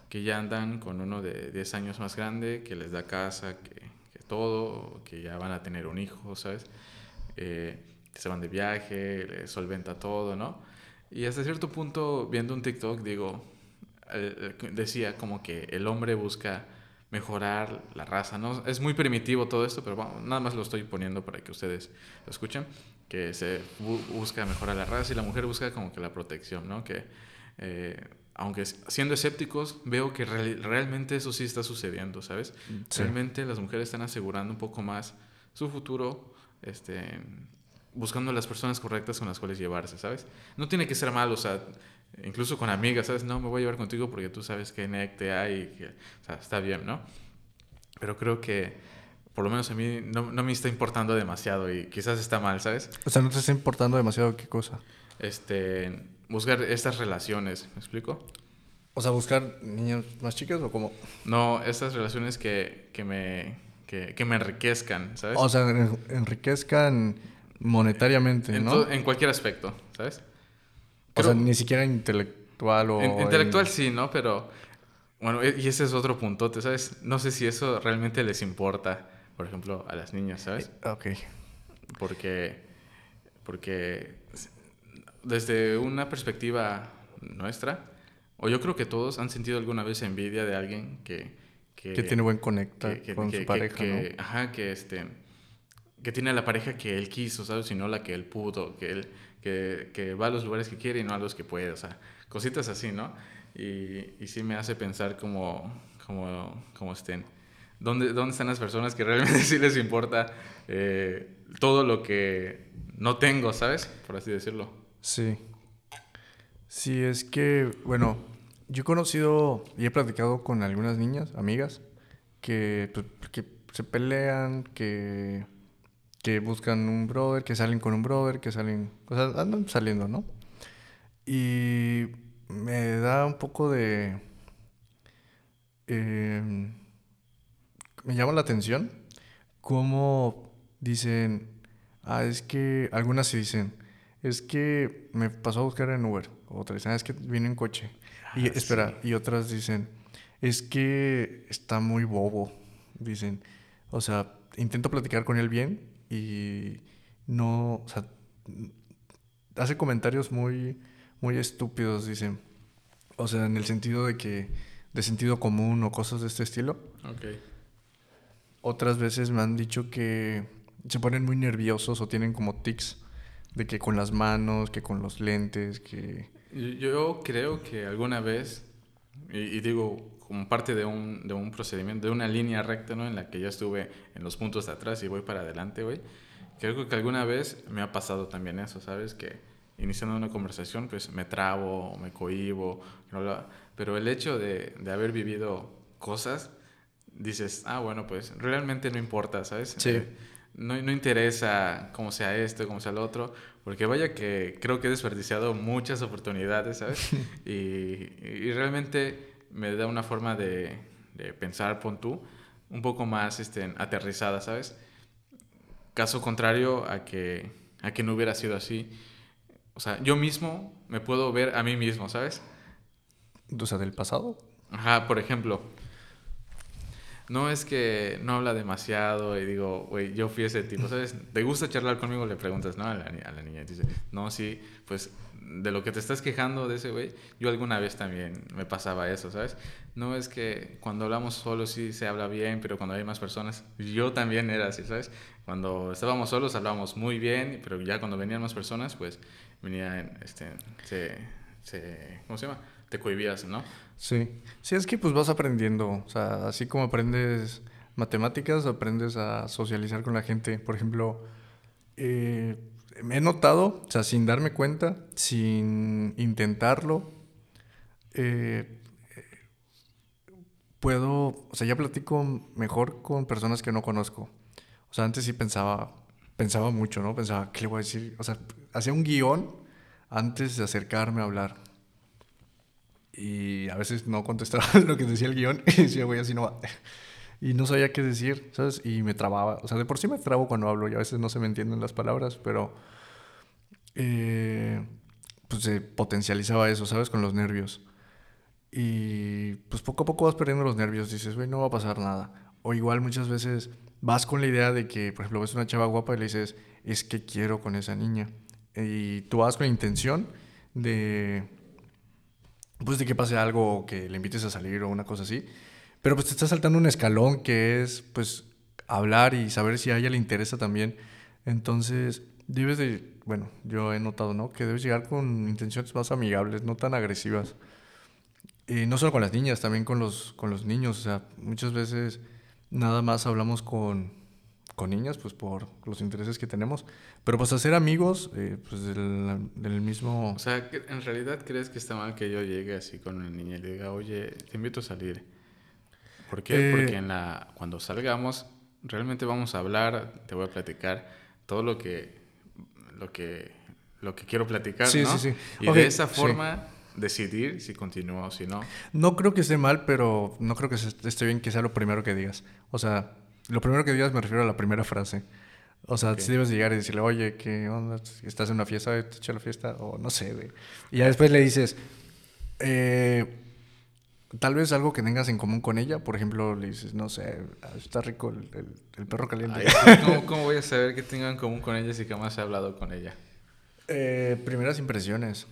que ya andan con uno de 10 años más grande, que les da casa, que, que todo, que ya van a tener un hijo, ¿sabes? Eh, que se van de viaje, les solventa todo, ¿no? Y hasta cierto punto, viendo un TikTok, digo, eh, decía como que el hombre busca mejorar la raza, ¿no? Es muy primitivo todo esto, pero bueno, nada más lo estoy poniendo para que ustedes lo escuchen, que se bu busca mejorar la raza y la mujer busca como que la protección, ¿no? Que eh, aunque siendo escépticos, veo que real, realmente eso sí está sucediendo, ¿sabes? Sí. Realmente las mujeres están asegurando un poco más su futuro, este, buscando las personas correctas con las cuales llevarse, ¿sabes? No tiene que ser malo, o sea, incluso con amigas, ¿sabes? No, me voy a llevar contigo porque tú sabes que NEC te hay, y que, o sea, está bien, ¿no? Pero creo que, por lo menos a mí, no, no, me está importando demasiado y quizás está mal, ¿sabes? O sea, no te está importando demasiado qué cosa. Este, buscar estas relaciones, ¿me explico? O sea, buscar niños más chicos o cómo? No, estas relaciones que, que me, que, que, me enriquezcan, ¿sabes? O sea, enriquezcan monetariamente, en, ¿no? En cualquier aspecto, ¿sabes? O sea, ni siquiera intelectual o... Intelectual en... sí, ¿no? Pero, bueno, y ese es otro puntote, ¿sabes? No sé si eso realmente les importa, por ejemplo, a las niñas, ¿sabes? Ok. Porque, porque desde una perspectiva nuestra, o yo creo que todos han sentido alguna vez envidia de alguien que... Que, que tiene buen conecta que, con su pareja, ¿no? Ajá, que este... Que tiene la pareja que él quiso, ¿sabes? Y no la que él pudo, que él... Que, que va a los lugares que quiere y no a los que puede, o sea, cositas así, ¿no? Y, y sí me hace pensar como, como, como estén. ¿Dónde, ¿Dónde están las personas que realmente sí les importa eh, todo lo que no tengo, ¿sabes? Por así decirlo. Sí. Sí, es que, bueno, yo he conocido y he platicado con algunas niñas, amigas, que, pues, que se pelean, que, que buscan un brother, que salen con un brother, que salen, o sea, andan saliendo, ¿no? Y me da un poco de... Eh, me llama la atención cómo dicen, ah, es que algunas se dicen, es que me pasó a buscar en Uber. Otras dicen, es que vine en coche. Y ah, espera, sí. y otras dicen, es que está muy bobo. Dicen, o sea, intento platicar con él bien y no, o sea, hace comentarios muy, muy estúpidos, dicen. O sea, en el sentido de que, de sentido común o cosas de este estilo. Ok. Otras veces me han dicho que se ponen muy nerviosos o tienen como tics de que con las manos, que con los lentes, que... Yo creo que alguna vez, y, y digo como parte de un, de un, procedimiento, de una línea recta, ¿no? En la que ya estuve en los puntos de atrás y voy para adelante, güey. Creo que alguna vez me ha pasado también eso, ¿sabes? Que iniciando una conversación, pues me trabo, me cohibo, ¿no? pero el hecho de, de haber vivido cosas, dices, ah, bueno, pues realmente no importa, ¿sabes? Sí. Eh, no, no interesa cómo sea esto, cómo sea lo otro, porque vaya que creo que he desperdiciado muchas oportunidades, ¿sabes? y, y, realmente me da una forma de, de, pensar, pon tú, un poco más este, aterrizada, ¿sabes? Caso contrario a que, a que no hubiera sido así. O sea, yo mismo me puedo ver a mí mismo, ¿sabes? O sea, del pasado. Ajá, por ejemplo, no es que no habla demasiado y digo, güey, yo fui ese tipo, ¿sabes? ¿Te gusta charlar conmigo? Le preguntas, ¿no? A la, a la niña. Dice, no, sí, pues de lo que te estás quejando de ese güey, yo alguna vez también me pasaba eso, ¿sabes? No es que cuando hablamos solos sí se habla bien, pero cuando hay más personas, yo también era así, ¿sabes? Cuando estábamos solos hablábamos muy bien, pero ya cuando venían más personas, pues venían, este, se, se, ¿cómo se llama? Te cohibías, ¿no? Sí, sí, es que pues vas aprendiendo, o sea, así como aprendes matemáticas, aprendes a socializar con la gente. Por ejemplo, eh, me he notado, o sea, sin darme cuenta, sin intentarlo, eh, puedo, o sea, ya platico mejor con personas que no conozco. O sea, antes sí pensaba, pensaba mucho, ¿no? Pensaba, ¿qué le voy a decir? O sea, hacía un guion antes de acercarme a hablar. Y a veces no contestaba lo que decía el guion y decía, güey, así no va. Y no sabía qué decir, ¿sabes? Y me trababa. O sea, de por sí me trabo cuando hablo y a veces no se me entienden las palabras, pero eh, pues se potencializaba eso, ¿sabes? Con los nervios. Y pues poco a poco vas perdiendo los nervios. Dices, güey, no va a pasar nada. O igual muchas veces vas con la idea de que, por ejemplo, ves una chava guapa y le dices, es que quiero con esa niña. Y tú vas con la intención de, pues de que pase algo o que le invites a salir o una cosa así. Pero pues te está saltando un escalón que es, pues, hablar y saber si a ella le interesa también. Entonces, debes de, bueno, yo he notado, ¿no? Que debes llegar con intenciones más amigables, no tan agresivas. Y no solo con las niñas, también con los, con los niños. O sea, muchas veces nada más hablamos con, con niñas, pues por los intereses que tenemos. Pero pues hacer amigos, eh, pues del, del, mismo... O sea, ¿en realidad crees que está mal que yo llegue así con una niña y le diga, oye, te invito a salir? ¿Por qué? Eh... Porque en la, cuando salgamos, realmente vamos a hablar, te voy a platicar todo lo que, lo que, lo que quiero platicar, sí, ¿no? Sí, sí, Y okay, de esa forma... Sí decidir si continúa o si no. No creo que esté mal, pero no creo que esté bien que sea lo primero que digas. O sea, lo primero que digas me refiero a la primera frase. O sea, okay. si debes llegar y decirle, oye, ¿qué onda? ¿Estás en una fiesta? ¿Te echa la fiesta? O no sé, güey. Y ya después le dices, eh, tal vez algo que tengas en común con ella. Por ejemplo, le dices, no sé, está rico el, el, el perro caliente. Ay, ¿cómo, ¿cómo, voy a saber qué tengo en común con ella si jamás he hablado con ella? Eh, primeras impresiones.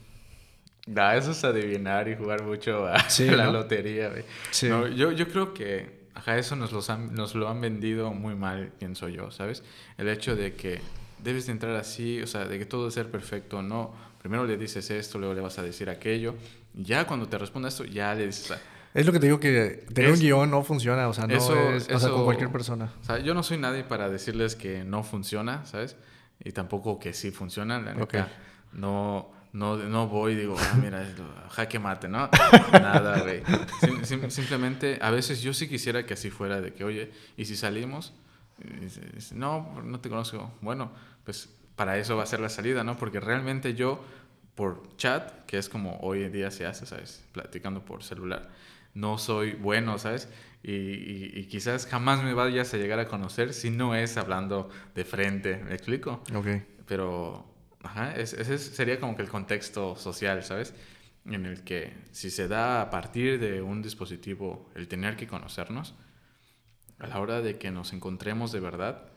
Da, eso es adivinar y jugar mucho a sí, la ¿no? lotería. Sí. No, yo, yo creo que, ajá, eso nos, los han, nos lo han vendido muy mal, pienso yo, ¿sabes? El hecho de que debes de entrar así, o sea, de que todo debe ser perfecto, no. Primero le dices esto, luego le vas a decir aquello. Ya cuando te responda esto, ya le dices... Es lo que te digo que tener Es- un guion no funciona, o sea, no Eso- es, o sea, eso- con cualquier persona. O sea, yo no soy nadie para decirles que no funciona, ¿sabes? Y tampoco que sí funciona, la neta. Ok. No, no, no voy y digo, ah, mira, jaque mate, ¿no? Nada, güey. Sim- sim- simplemente, a veces yo sí quisiera que así fuera, de que, oye, ¿y si salimos? No, no te conozco. Bueno, pues para eso va a ser la salida, ¿no? Porque realmente yo, por chat, que es como hoy en día se hace, ¿sabes? Platicando por celular, no soy bueno, ¿sabes? Y, y- y quizás jamás me vayas a llegar a conocer si no es hablando de frente, ¿me explico? Ok. Pero, ajá, es- ese es- sería como que el contexto social, ¿sabes? En el que si se da a partir de un dispositivo el tener que conocernos, a la hora de que nos encontremos de verdad,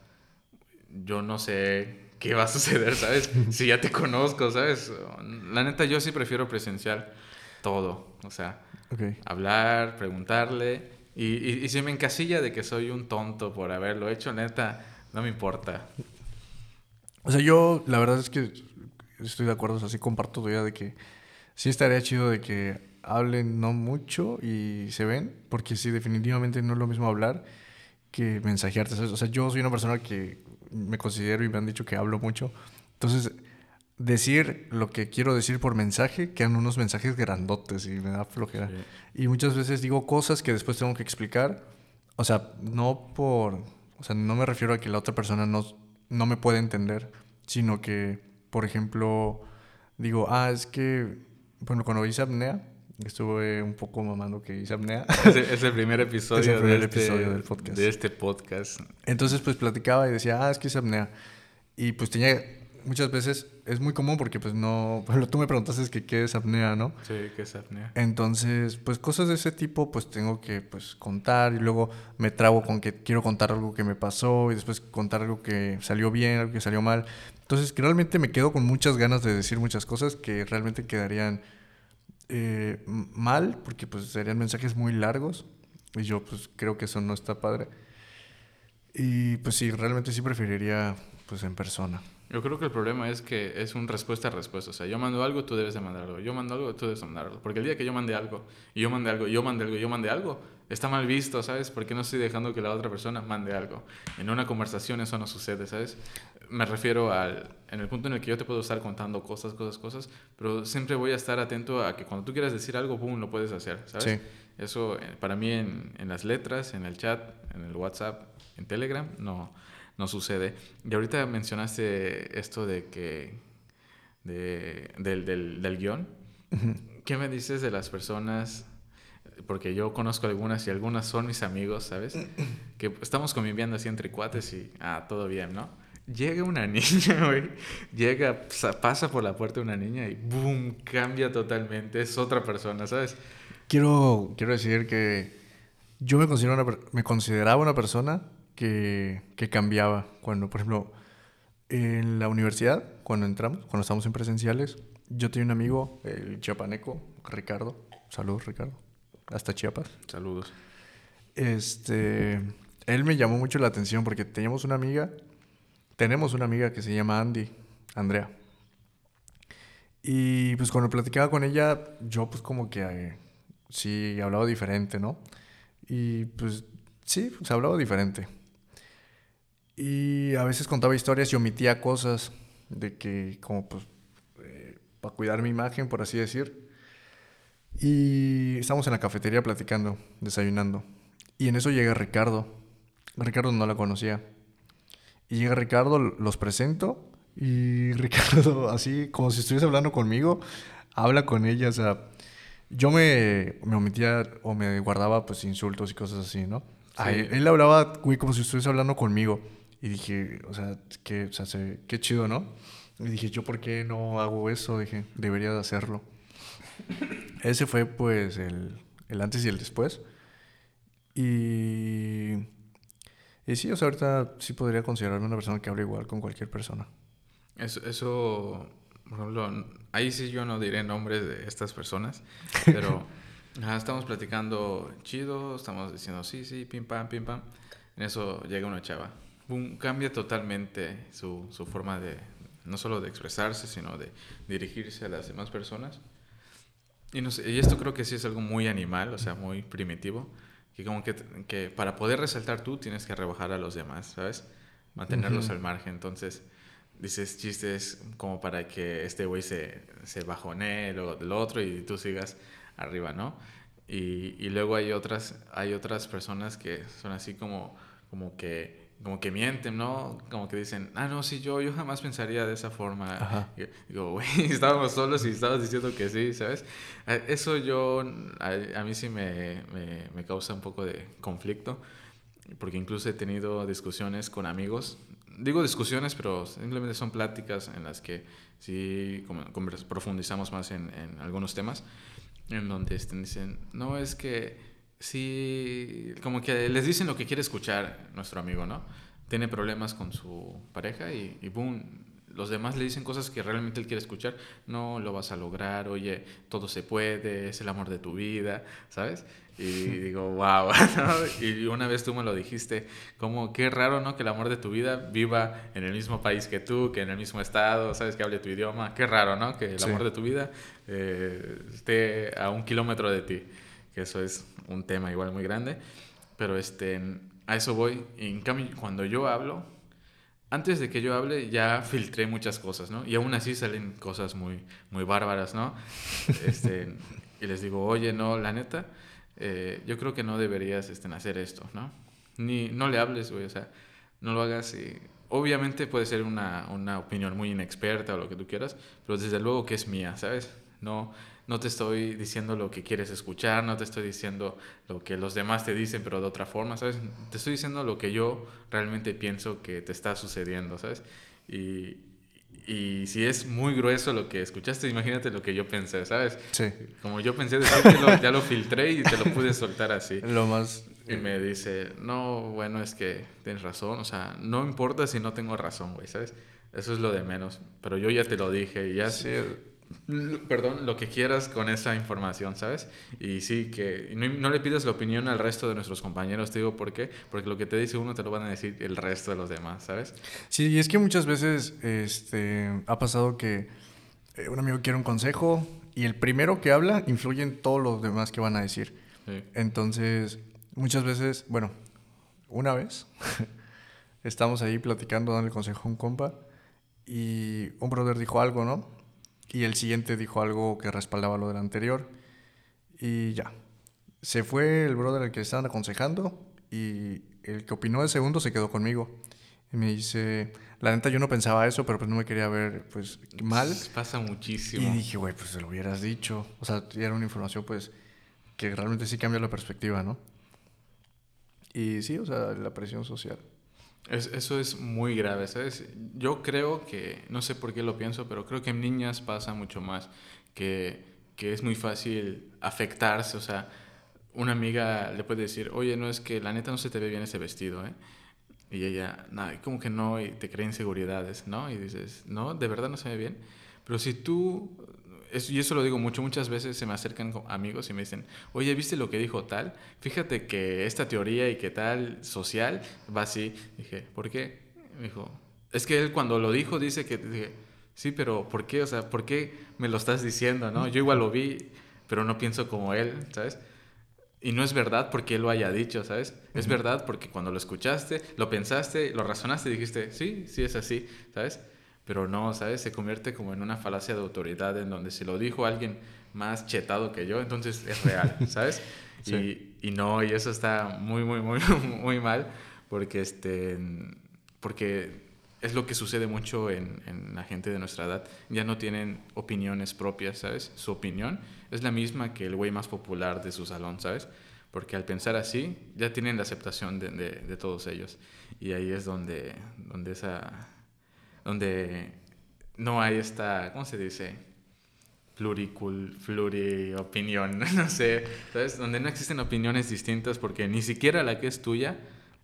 yo no sé qué va a suceder, ¿sabes? Si ya te conozco, ¿sabes? La neta, yo sí prefiero presencial todo, o sea, hablar, preguntarle, y, y, y si me encasilla de que soy un tonto por haberlo hecho, neta, no me importa. O sea, yo la verdad es que estoy de acuerdo, o sea, sí comparto tu idea de que sí estaría chido de que hablen no mucho y se ven, porque sí, definitivamente no es lo mismo hablar que mensajearte, ¿sabes? O sea, yo soy una persona que me considero y me han dicho que hablo mucho, entonces decir lo que quiero decir por mensaje quedan unos mensajes grandotes y me da flojera. Sí. Y muchas veces digo cosas que después tengo que explicar. O sea, no por... O sea, no me refiero a que la otra persona no, no me puede entender, sino que, por ejemplo, digo, ah, es que, bueno, cuando hice apnea, estuve un poco mamando que hice apnea. Es el, es el primer episodio, Es el primer de, este, episodio del podcast. de este podcast. Entonces, pues platicaba y decía, ah, es que hice apnea. Y pues tenía, muchas veces, es muy común porque pues no, tú me preguntaste que qué es apnea, ¿no? Sí, que es apnea. Entonces, pues cosas de ese tipo, pues tengo que pues contar y luego me trabo con que quiero contar algo que me pasó y después contar algo que salió bien, algo que salió mal. Entonces, que realmente me quedo con muchas ganas de decir muchas cosas que realmente quedarían eh, mal porque pues serían mensajes muy largos y yo pues creo que eso no está padre. Y pues sí, realmente sí preferiría pues en persona. Yo creo que el problema es que es un respuesta a respuesta. O sea, yo mando algo, tú debes de mandar algo. Yo mando algo, tú debes de mandar algo. Porque el día que yo mande algo, y yo mande algo, y yo mande algo, y yo mande algo, está mal visto, ¿sabes? Porque no estoy dejando que la otra persona mande algo. En una conversación eso no sucede, ¿sabes? Me refiero al, en el punto en el que yo te puedo estar contando cosas, cosas, cosas, pero siempre voy a estar atento a que cuando tú quieras decir algo, boom, lo puedes hacer, ¿sabes? Sí. Eso eh, para mí en, en las letras, en el chat, en el WhatsApp, en Telegram, no, no sucede. Y ahorita mencionaste esto de que de, del, del, del guion. ¿Qué me dices de las personas? Porque yo conozco algunas y algunas son mis amigos, ¿sabes? Que estamos conviviendo así entre cuates y, ah, todo bien, ¿no? Llega una niña, güey. Llega, pasa por la puerta una niña y ¡boom! Cambia totalmente. Es otra persona, ¿sabes? Quiero, quiero decir que yo me, considero una, me consideraba una persona que, que cambiaba. Cuando, por ejemplo, en la universidad, cuando entramos, cuando estamos en presenciales, yo tenía un amigo, el chiapaneco, Ricardo. Saludos, Ricardo. Hasta Chiapas. Saludos. Este, él me llamó mucho la atención porque teníamos una amiga, tenemos una amiga que se llama Andy, Andrea. Y pues cuando platicaba con ella, yo pues como que eh, sí hablaba diferente, ¿no? Y pues sí, pues hablaba diferente. Y a veces contaba historias y omitía cosas de que, como pues, eh, para cuidar mi imagen, por así decir. Y estamos en la cafetería platicando, desayunando. Y en eso llega Ricardo. Ricardo no la conocía. Y llega Ricardo, los presento. Y Ricardo, así como si estuviese hablando conmigo, habla con ella. O sea, yo me, me omitía o me guardaba pues insultos y cosas así, ¿no? él, él, hablaba, güey, como si estuviese hablando conmigo. Y dije, o sea, qué, o sea, qué chido, ¿no? Y dije, ¿yo por qué no hago eso? Dije, debería de hacerlo. Ese fue pues el, el antes y el después. Y, y sí, o sea, ahorita sí podría considerarme una persona que habla igual con cualquier persona. Eso, eso por ejemplo, ahí sí yo no diré nombres de estas personas, pero estamos platicando chido, estamos diciendo sí, sí, pim pam, pim pam. En eso llega una chava cambia totalmente su, su, forma de, no solo de expresarse, sino de dirigirse a las demás personas. Y, no sé, y esto creo que sí es algo muy animal, o sea, muy primitivo, que como que, que para poder resaltar tú tienes que rebajar a los demás, ¿sabes? Mantenerlos al margen. Entonces, dices chistes como para que este güey se, se bajone lo del otro y tú sigas arriba, ¿no? Y, y luego hay otras, hay otras personas que son así como, como que como que mienten, ¿no? Como que dicen, ah, no, sí, yo, yo jamás pensaría de esa forma. digo, güey, estábamos solos y estabas diciendo que sí, ¿sabes? Eso yo, a, mí sí me, me, me, causa un poco de conflicto, porque incluso he tenido discusiones con amigos. Digo discusiones, pero simplemente son pláticas en las que sí profundizamos más en, en algunos temas, en donde este, dicen, no, es que sí, como que les dicen lo que quiere escuchar nuestro amigo, ¿no? Tiene problemas con su pareja y, y boom, los demás le dicen cosas que realmente él quiere escuchar, no lo vas a lograr, oye, todo se puede, es el amor de tu vida, ¿sabes? Y digo, wow, y una vez tú me lo dijiste, como qué raro, ¿no? Que el amor de tu vida viva en el mismo país que tú, que en el mismo estado, ¿sabes? Que hable tu idioma, qué raro, ¿no? Que el amor de tu vida eh, esté a un kilómetro de ti que eso es un tema igual muy grande, pero este, a eso voy. En cambio, cuando yo hablo, antes de que yo hable ya filtré muchas cosas, ¿no? Y aún así salen cosas muy, muy bárbaras, ¿no? Este, y les digo, oye, no, la neta, eh, yo creo que no deberías este, hacer esto, ¿no? Ni, no le hables, güey, o sea, no lo hagas y... Obviamente puede ser una, una opinión muy inexperta o lo que tú quieras, pero desde luego que es mía, ¿sabes? No, no te estoy diciendo lo que quieres escuchar, no te estoy diciendo lo que los demás te dicen, pero de otra forma, ¿sabes? Te estoy diciendo lo que yo realmente pienso que te está sucediendo, ¿sabes? Y, y si es muy grueso lo que escuchaste, imagínate lo que yo pensé, ¿sabes? Sí. Como yo pensé ya lo filtré y te lo pude soltar así. Lo más... Y me dice, no, bueno, es que tienes razón, o sea, no importa si no tengo razón, güey, ¿sabes? Eso es lo de menos, pero yo ya te lo dije y ya... Sí perdón, lo que quieras con esa información, ¿sabes? Y sí, que no, le pidas la opinión al resto de nuestros compañeros, te digo por qué, porque lo que te dice uno te lo van a decir el resto de los demás, ¿sabes? Sí, y es que muchas veces este, ha pasado que eh, un amigo quiere un consejo y el primero que habla influye en todos los demás que van a decir. Entonces, muchas veces, bueno, una vez estamos ahí platicando, dando el consejo a un compa y un brother dijo algo, ¿no? Y el siguiente dijo algo que respaldaba lo del anterior y ya. Se fue el brother al que estaban aconsejando y el que opinó de segundo se quedó conmigo. Y me dice, la neta yo no pensaba eso, pero pues no me quería ver pues mal. Pasa muchísimo. Y dije, güey, pues se lo hubieras dicho. O sea, era una información pues que realmente sí cambia la perspectiva, ¿no? Y sí, o sea, la presión social. Es, eso es muy grave, ¿sabes? Yo creo que, no sé por qué lo pienso, pero creo que en niñas pasa mucho más, que, que es muy fácil afectarse, o sea, una amiga le puede decir, oye, no es que la neta no se te ve bien ese vestido, ¿eh? Y ella, nada, como que no, y te crea inseguridades, ¿no? Y dices, no, de verdad no se ve bien. Pero si tú, y eso lo digo mucho, muchas veces se me acercan amigos y me dicen, oye, ¿viste lo que dijo tal? Fíjate que esta teoría y que tal social va así. Dije, ¿por qué? Me dijo, es que él cuando lo dijo dice que, dije, sí, pero ¿por qué? O sea, ¿por qué me lo estás diciendo, no? Yo igual lo vi, pero no pienso como él, ¿sabes? Y no es verdad porque él lo haya dicho, ¿sabes? Es verdad porque cuando lo escuchaste, lo pensaste, lo razonaste dijiste, sí, sí es así, ¿sabes? Pero no, ¿sabes? Se convierte como en una falacia de autoridad en donde si lo dijo alguien más chetado que yo, entonces es real, ¿sabes? Y, y, no, y eso está muy, muy, muy, muy mal porque, este, porque es lo que sucede mucho en, en, la gente de nuestra edad. Ya no tienen opiniones propias, ¿sabes? Su opinión es la misma que el güey más popular de su salón, ¿sabes? Porque al pensar así, ya tienen la aceptación de, de, de todos ellos. Y ahí es donde, donde esa... donde no hay esta... ¿cómo se dice? pluricul, fluri opinión, no sé, ¿sabes? Donde no existen opiniones distintas porque ni siquiera la que es tuya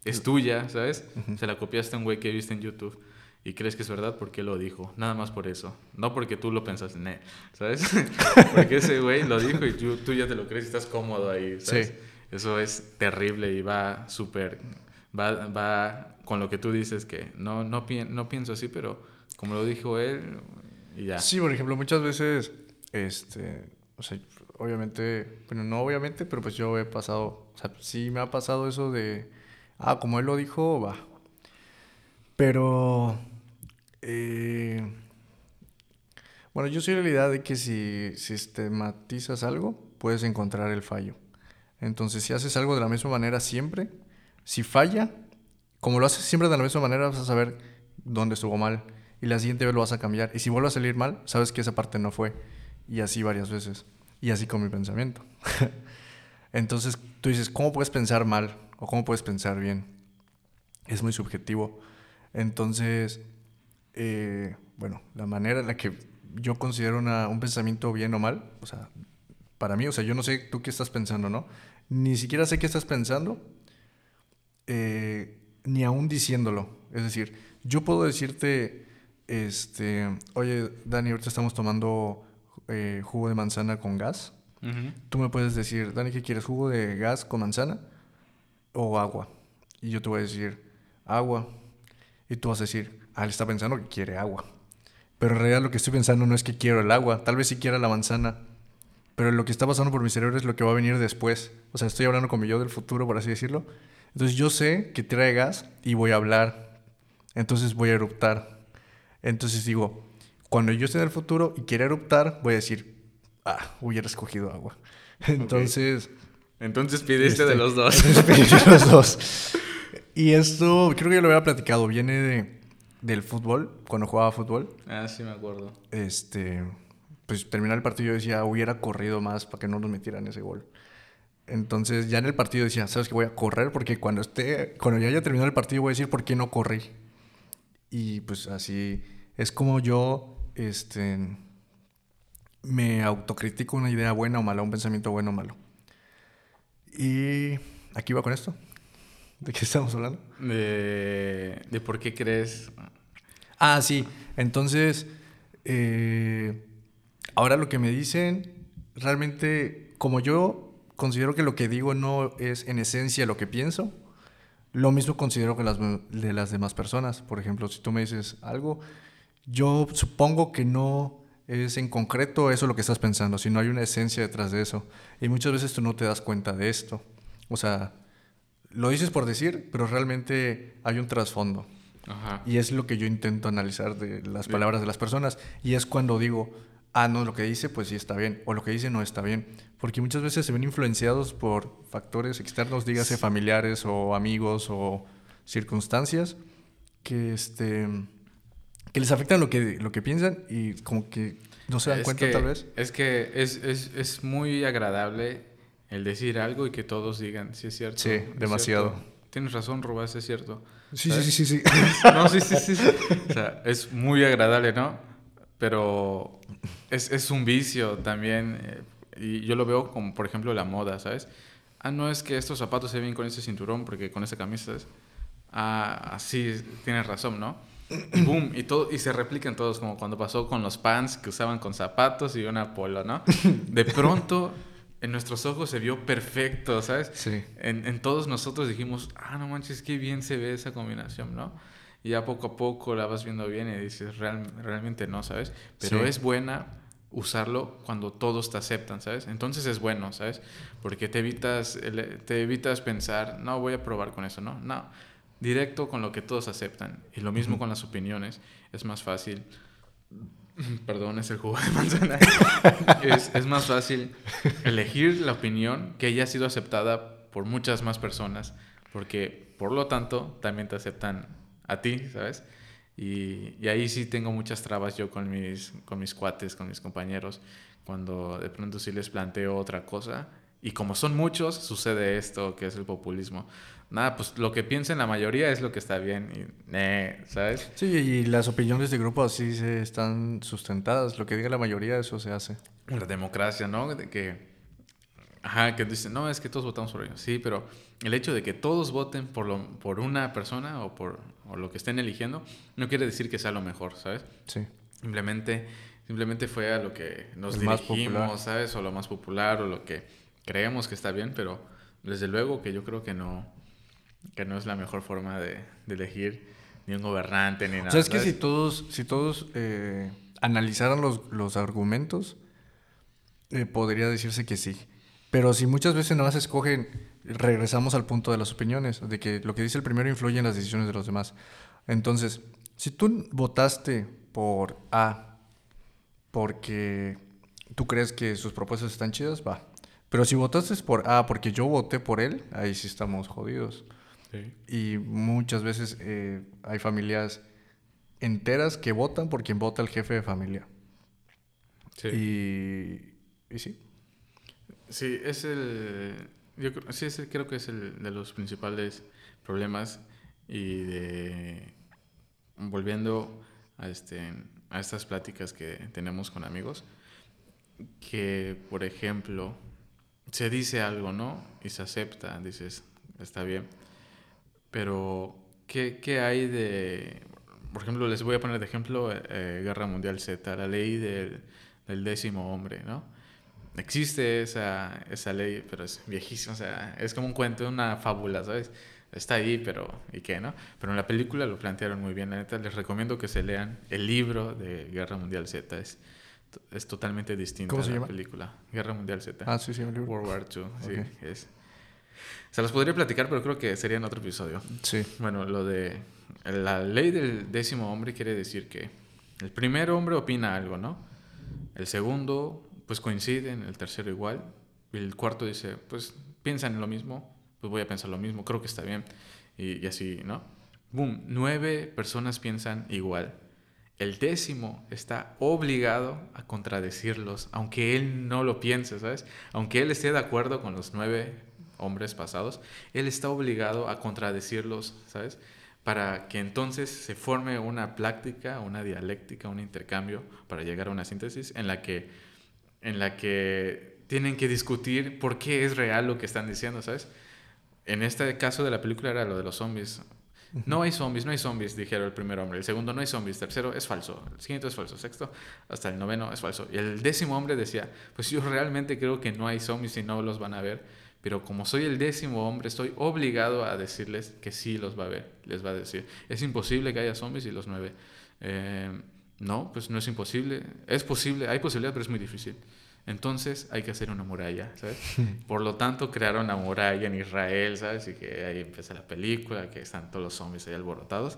es tuya, ¿sabes? Se la copiaste a un güey que viste en YouTube y crees que es verdad porque lo dijo. Nada más por eso. No porque tú lo pensas en él, ¿sabes? porque ese güey lo dijo y tú, ya te lo crees y estás cómodo ahí, ¿sabes? Sí. Eso es terrible y va súper... Va, va con lo que tú dices que no, no, no pienso así, pero como lo dijo él y ya. Sí, por ejemplo, muchas veces, este, o sea, obviamente, bueno, no obviamente, pero pues yo he pasado, o sea, sí me ha pasado eso de ah, como él lo dijo, va. Pero, eh, bueno, yo soy de la idea de que si sistematizas algo, puedes encontrar el fallo. Entonces, si haces algo de la misma manera siempre, si falla, como lo haces siempre de la misma manera, vas a saber dónde estuvo mal. Y la siguiente vez lo vas a cambiar. Y si vuelve a salir mal, sabes que esa parte no fue. Y así varias veces. Y así con mi pensamiento. Entonces, tú dices, ¿cómo puedes pensar mal? ¿O cómo puedes pensar bien? Es muy subjetivo. Entonces, eh, bueno, la manera en la que yo considero un pensamiento bien o mal, o sea, para mí, o sea, yo no sé tú qué estás pensando, ¿no? Ni siquiera sé qué estás pensando, eh, ni aún diciéndolo. Es decir, yo puedo decirte, este, oye, Dani, ahorita estamos tomando eh, jugo de manzana con gas. Tú me puedes decir, Dani, ¿qué quieres? ¿Jugo de gas con manzana? o agua. Y yo te voy a decir, agua. Y tú vas a decir, ah, él está pensando que quiere agua. Pero en realidad lo que estoy pensando no es que quiero el agua, tal vez sí quiera la manzana. Pero lo que está pasando por mi cerebro es lo que va a venir después. O sea, estoy hablando con mi yo del futuro, por así decirlo. Entonces yo sé que trae gas y voy a hablar. Entonces voy a eruptar. Entonces digo, cuando yo esté en el futuro y quiera eruptar, voy a decir, ah, hubiera escogido agua. Entonces... Entonces pidiste de este, los dos. Entonces de los dos. Y esto, creo que ya lo había platicado, viene de, del fútbol, cuando jugaba fútbol. Ah, sí, me acuerdo. Este, pues terminar el partido decía, hubiera corrido más para que no nos metieran ese gol. Entonces ya en el partido decía, sabes que voy a correr porque cuando esté, cuando ya haya terminado el partido voy a decir por qué no corrí. Y pues así es como yo, este, me autocritico una idea buena o mala, un pensamiento bueno o malo. Y aquí va con esto. ¿De qué estamos hablando? De, de por qué crees. Ah, sí. Entonces, eh, ahora lo que me dicen, realmente, como yo considero que lo que digo no es en esencia lo que pienso, lo mismo considero que las, de las demás personas. Por ejemplo, si tú me dices algo, yo supongo que no es en concreto eso lo que estás pensando, si no hay una esencia detrás de eso. Y muchas veces tú no te das cuenta de esto. O sea, lo dices por decir, pero realmente hay un trasfondo. Y es lo que yo intento analizar de las palabras de las personas. Y es cuando digo, ah, no, lo que dice, pues sí está bien. O lo que dice no está bien. Porque muchas veces se ven influenciados por factores externos, dígase familiares o amigos o circunstancias. que este que les afectan lo que, lo que piensan y como que no se dan cuenta tal vez. Es que es, es, es, muy agradable el decir algo y que todos digan, sí es cierto. Sí, demasiado. Tienes razón, Rubás, es cierto. Sí, sí, sí, sí, no, sí, sí, sí, sí. O sea, es muy agradable, ¿no? Pero es, es un vicio también. Eh, y yo lo veo como, por ejemplo, la moda, ¿sabes? Ah, no es que estos zapatos se ven con ese cinturón porque con esa camisa es... Ah, sí, tienes razón, ¿no? Y boom, y, todo, y se replican todos, como cuando pasó con los pants que usaban con zapatos y una polo, ¿no? De pronto, en nuestros ojos se vio perfecto, ¿sabes? Sí. En, en todos nosotros dijimos, ah, no manches, qué bien se ve esa combinación, ¿no? Y ya poco a poco la vas viendo bien y dices, Real, realmente no, ¿sabes? Pero es buena usarlo cuando todos te aceptan, ¿sabes? Entonces es bueno, ¿sabes? Porque te evitas, te evitas pensar, no, voy a probar con eso, ¿no? No, directo con lo que todos aceptan. Y lo mismo con las opiniones. Es más fácil. Perdón, es el jugo de manzana. es, es, más fácil elegir la opinión que ya ha sido aceptada por muchas más personas. Porque, por lo tanto, también te aceptan a ti, ¿sabes? Y, y, ahí sí tengo muchas trabas yo con mis, con mis cuates, con mis compañeros, cuando de pronto sí les planteo otra cosa. Y como son muchos, sucede esto, que es el populismo nada, pues lo que piensen la mayoría es lo que está bien, y, ¿sabes? Sí, y las opiniones de grupo así se están sustentadas, lo que diga la mayoría, eso se hace. La democracia, ¿no? De que, ajá, que dicen, no, es que todos votamos por ellos, sí, pero el hecho de que todos voten por, lo, por una persona o por o lo que estén eligiendo, no quiere decir que sea lo mejor, ¿sabes? Sí. Simplemente, simplemente fue a lo que nos dirigimos, ¿sabes? O lo más popular o lo que creemos que está bien, pero desde luego que yo creo que no, que no es la mejor forma de, elegir ni un gobernante ni nada. O sea, es que si todos, si todos eh, analizaran los, los argumentos, eh, podría decirse que sí. Pero si muchas veces no se escogen, regresamos al punto de las opiniones, de que lo que dice el primero influye en las decisiones de los demás. Entonces, si tú votaste por A porque tú crees que sus propuestas están chidas, va. Pero si votaste por A porque yo voté por él, ahí sí estamos jodidos. Y muchas veces eh, hay familias enteras que votan por quien vota el jefe de familia. Sí. Y, y sí. Sí, es el. Yo sí, ese creo que es el de los principales problemas. Y de. Volviendo a, este, a estas pláticas que tenemos con amigos, que, por ejemplo, se dice algo, ¿no? Y se acepta, dices, está bien pero, ¿qué, ¿qué, hay de...? Por ejemplo, les voy a poner de ejemplo eh, Guerra Mundial Z, la ley del, del, décimo hombre, ¿no? Existe esa, esa ley, pero es viejísima, o sea, es como un cuento, una fábula, ¿sabes? Está ahí, pero ¿y qué, no? Pero en la película lo plantearon muy bien, la neta, les recomiendo que se lean el libro de Guerra Mundial Z, es, es totalmente distinto ¿Cómo se a la llama? película. Guerra Mundial Z. Ah, sí, sí, el libro. World War II, sí, es se los podría platicar, pero creo que sería en otro episodio. Sí. Bueno, lo de la ley del décimo hombre quiere decir que el primer hombre opina algo, ¿no? El segundo, pues coinciden, el tercero igual. El cuarto dice, pues piensan en lo mismo, pues voy a pensar lo mismo, creo que está bien. Y, y así, ¿no? Boom, nueve personas piensan igual. El décimo está obligado a contradecirlos, aunque él no lo piense, ¿sabes? Aunque él esté de acuerdo con los nueve hombres pasados, él está obligado a contradecirlos, ¿sabes? Para que entonces se forme una práctica, una dialéctica, un intercambio para llegar a una síntesis en la que, en la que tienen que discutir por qué es real lo que están diciendo, ¿sabes? En este caso de la película era lo de los zombies. No hay zombies, no hay zombies, dijeron el primer hombre. El segundo, no hay zombies. Tercero, es falso. El siguiente es falso. Sexto, hasta el noveno es falso. Y el décimo hombre decía, pues yo realmente creo que no hay zombies y no los van a ver pero como soy el décimo hombre, estoy obligado a decirles que sí los va a ver, les va a decir, es imposible que haya zombies y los nueve. Eh, no, pues no es imposible, es posible, hay posibilidad, pero es muy difícil. Entonces hay que hacer una muralla, ¿sabes? Por lo tanto, crearon una muralla en Israel, ¿sabes? Y que ahí empieza la película, que están todos los zombies ahí alborotados.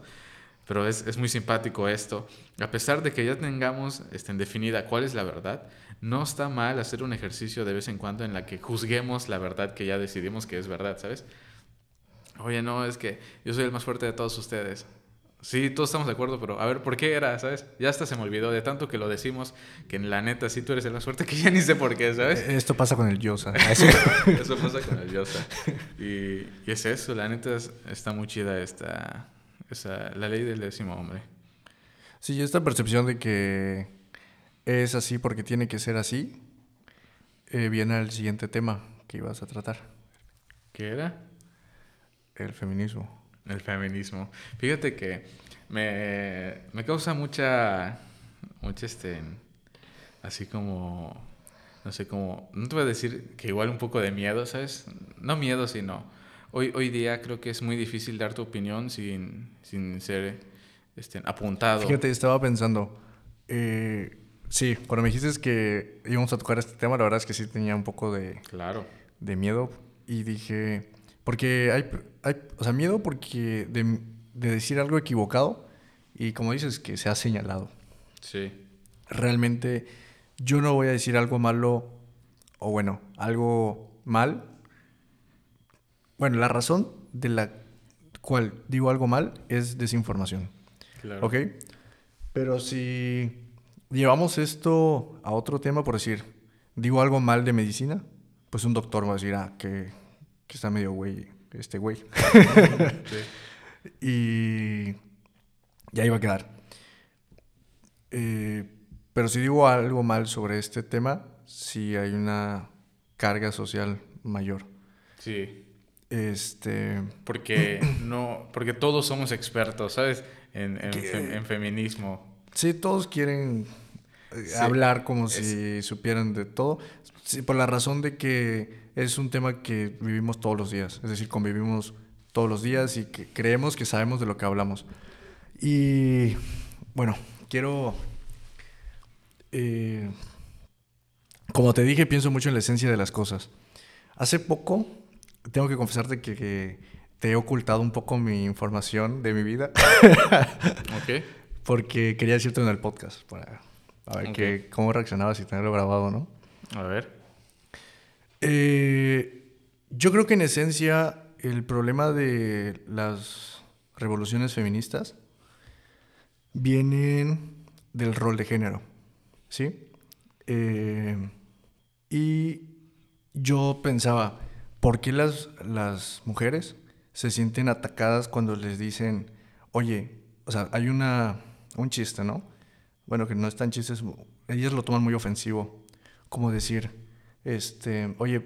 Pero es, es muy simpático esto. A pesar de que ya tengamos este, definida cuál es la verdad, no está mal hacer un ejercicio de vez en cuando en la que juzguemos la verdad que ya decidimos que es verdad, ¿sabes? Oye, no, es que yo soy el más fuerte de todos ustedes. Sí, todos estamos de acuerdo, pero a ver, ¿por qué era, sabes? Ya hasta se me olvidó de tanto que lo decimos, que en la neta sí tú eres de la suerte, que ya ni sé por qué, ¿sabes? Eh, Esto pasa con el Yosa. eso pasa con el Yosa. Y, y, es eso, la neta es, está muy chida esta, esa, la ley del décimo hombre. Sí, esta percepción de que es así porque tiene que ser así, eh, viene al siguiente tema que ibas a tratar. ¿Qué era? El feminismo. El feminismo. Fíjate que me, me causa mucha, mucha este, así como, no sé, como, no te voy a decir que igual un poco de miedo, ¿sabes? No miedo, sino, hoy, hoy día creo que es muy difícil dar tu opinión sin, sin ser este, apuntado. Fíjate, estaba pensando, eh, sí, cuando me dijiste que íbamos a tocar este tema, la verdad es que sí tenía un poco de, claro. de miedo y dije, porque hay, hay o sea, miedo porque de, de, decir algo equivocado y como dices, que se ha señalado. Sí. Realmente yo no voy a decir algo malo o bueno, algo mal. Bueno, la razón de la cual digo algo mal es desinformación. Claro. ¿Ok? Pero si llevamos esto a otro tema, por decir, digo algo mal de medicina, pues un doctor va a decir, ah, que que está medio güey, este güey. sí. Y ya iba a quedar. Eh, pero si digo algo mal sobre este tema, sí hay una carga social mayor. Sí. Este. Porque no. Porque todos somos expertos, ¿sabes? En, en, fe, en feminismo. Sí, todos quieren sí. hablar como es... si supieran de todo. Sí, por la razón de que es un tema que vivimos todos los días, es decir, convivimos todos los días y que creemos que sabemos de lo que hablamos. Y bueno, quiero... Eh, como te dije, pienso mucho en la esencia de las cosas. Hace poco, tengo que confesarte que, que te he ocultado un poco mi información de mi vida. ok. Porque quería decirte en el podcast, para a ver okay. que, cómo reaccionabas y tenerlo grabado, ¿no? A ver. Eh, yo creo que en esencia el problema de las revoluciones feministas vienen del rol de género, ¿sí? Eh, y yo pensaba, ¿por qué las, las mujeres se sienten atacadas cuando les dicen, oye, o sea, hay una, un chiste, ¿no? Bueno, que no es tan chiste, ellas lo toman muy ofensivo, como decir, este, oye,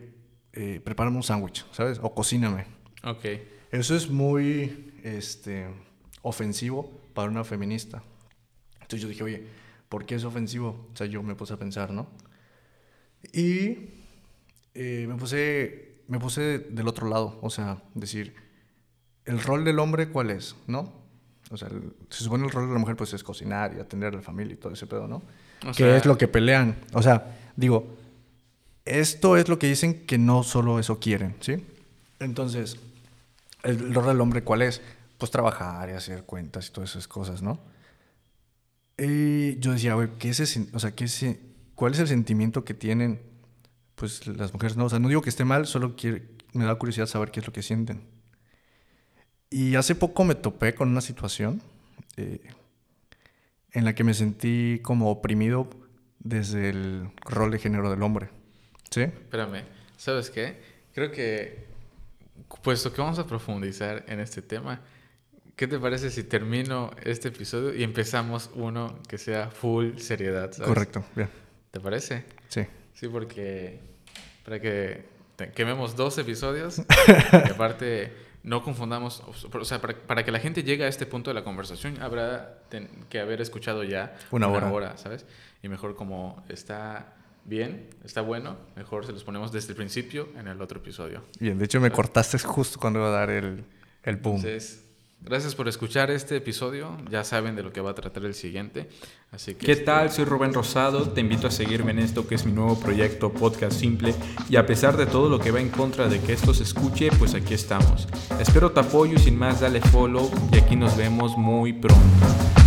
eh, prepárame un sándwich, ¿sabes? O cocíname. Ok. Eso es muy, este, ofensivo para una feminista. Entonces yo dije, oye, ¿por qué es ofensivo? O sea, yo me puse a pensar, ¿no? Y eh, me puse, me puse del otro lado, o sea, decir, ¿el rol del hombre cuál es? ¿No? O sea, el, se supone el rol de la mujer pues es cocinar y atender a la familia y todo ese pedo, ¿no? O que sea... es lo que pelean. O sea, digo, esto es lo que dicen que no solo eso quieren, ¿sí? Entonces, el rol del hombre, ¿cuál es? Pues trabajar y hacer cuentas y todas esas cosas, ¿no? Y yo decía, güey, ¿qué es ese, o sea, ¿qué es, ¿cuál es el sentimiento que tienen pues las mujeres? No, o sea, no digo que esté mal, solo quiero, me da curiosidad saber qué es lo que sienten. Y hace poco me topé con una situación eh, en la que me sentí como oprimido desde el rol de género del hombre. ¿Sí? Espérame, ¿sabes qué? Creo que, puesto que vamos a profundizar en este tema, ¿qué te parece si termino este episodio y empezamos uno que sea full seriedad? ¿sabes? Correcto, bien. ¿Te parece? Sí. Sí, porque para que quememos dos episodios y aparte no confundamos, o sea, para, para, que la gente llegue a este punto de la conversación habrá que haber escuchado ya una, una hora. hora, ¿sabes? Y mejor como está bien, está bueno, mejor se los ponemos desde el principio en el otro episodio. Bien, de hecho me cortaste justo cuando iba a dar el, el boom. Entonces, gracias por escuchar este episodio, ya saben de lo que va a tratar el siguiente. Así que ¿Qué este... tal? Soy Rubén Rosado, te invito a seguirme en esto que es mi nuevo proyecto Podcast Simple y a pesar de todo lo que va en contra de que esto se escuche, pues aquí estamos. Espero tu apoyo y sin más dale follow y aquí nos vemos muy pronto.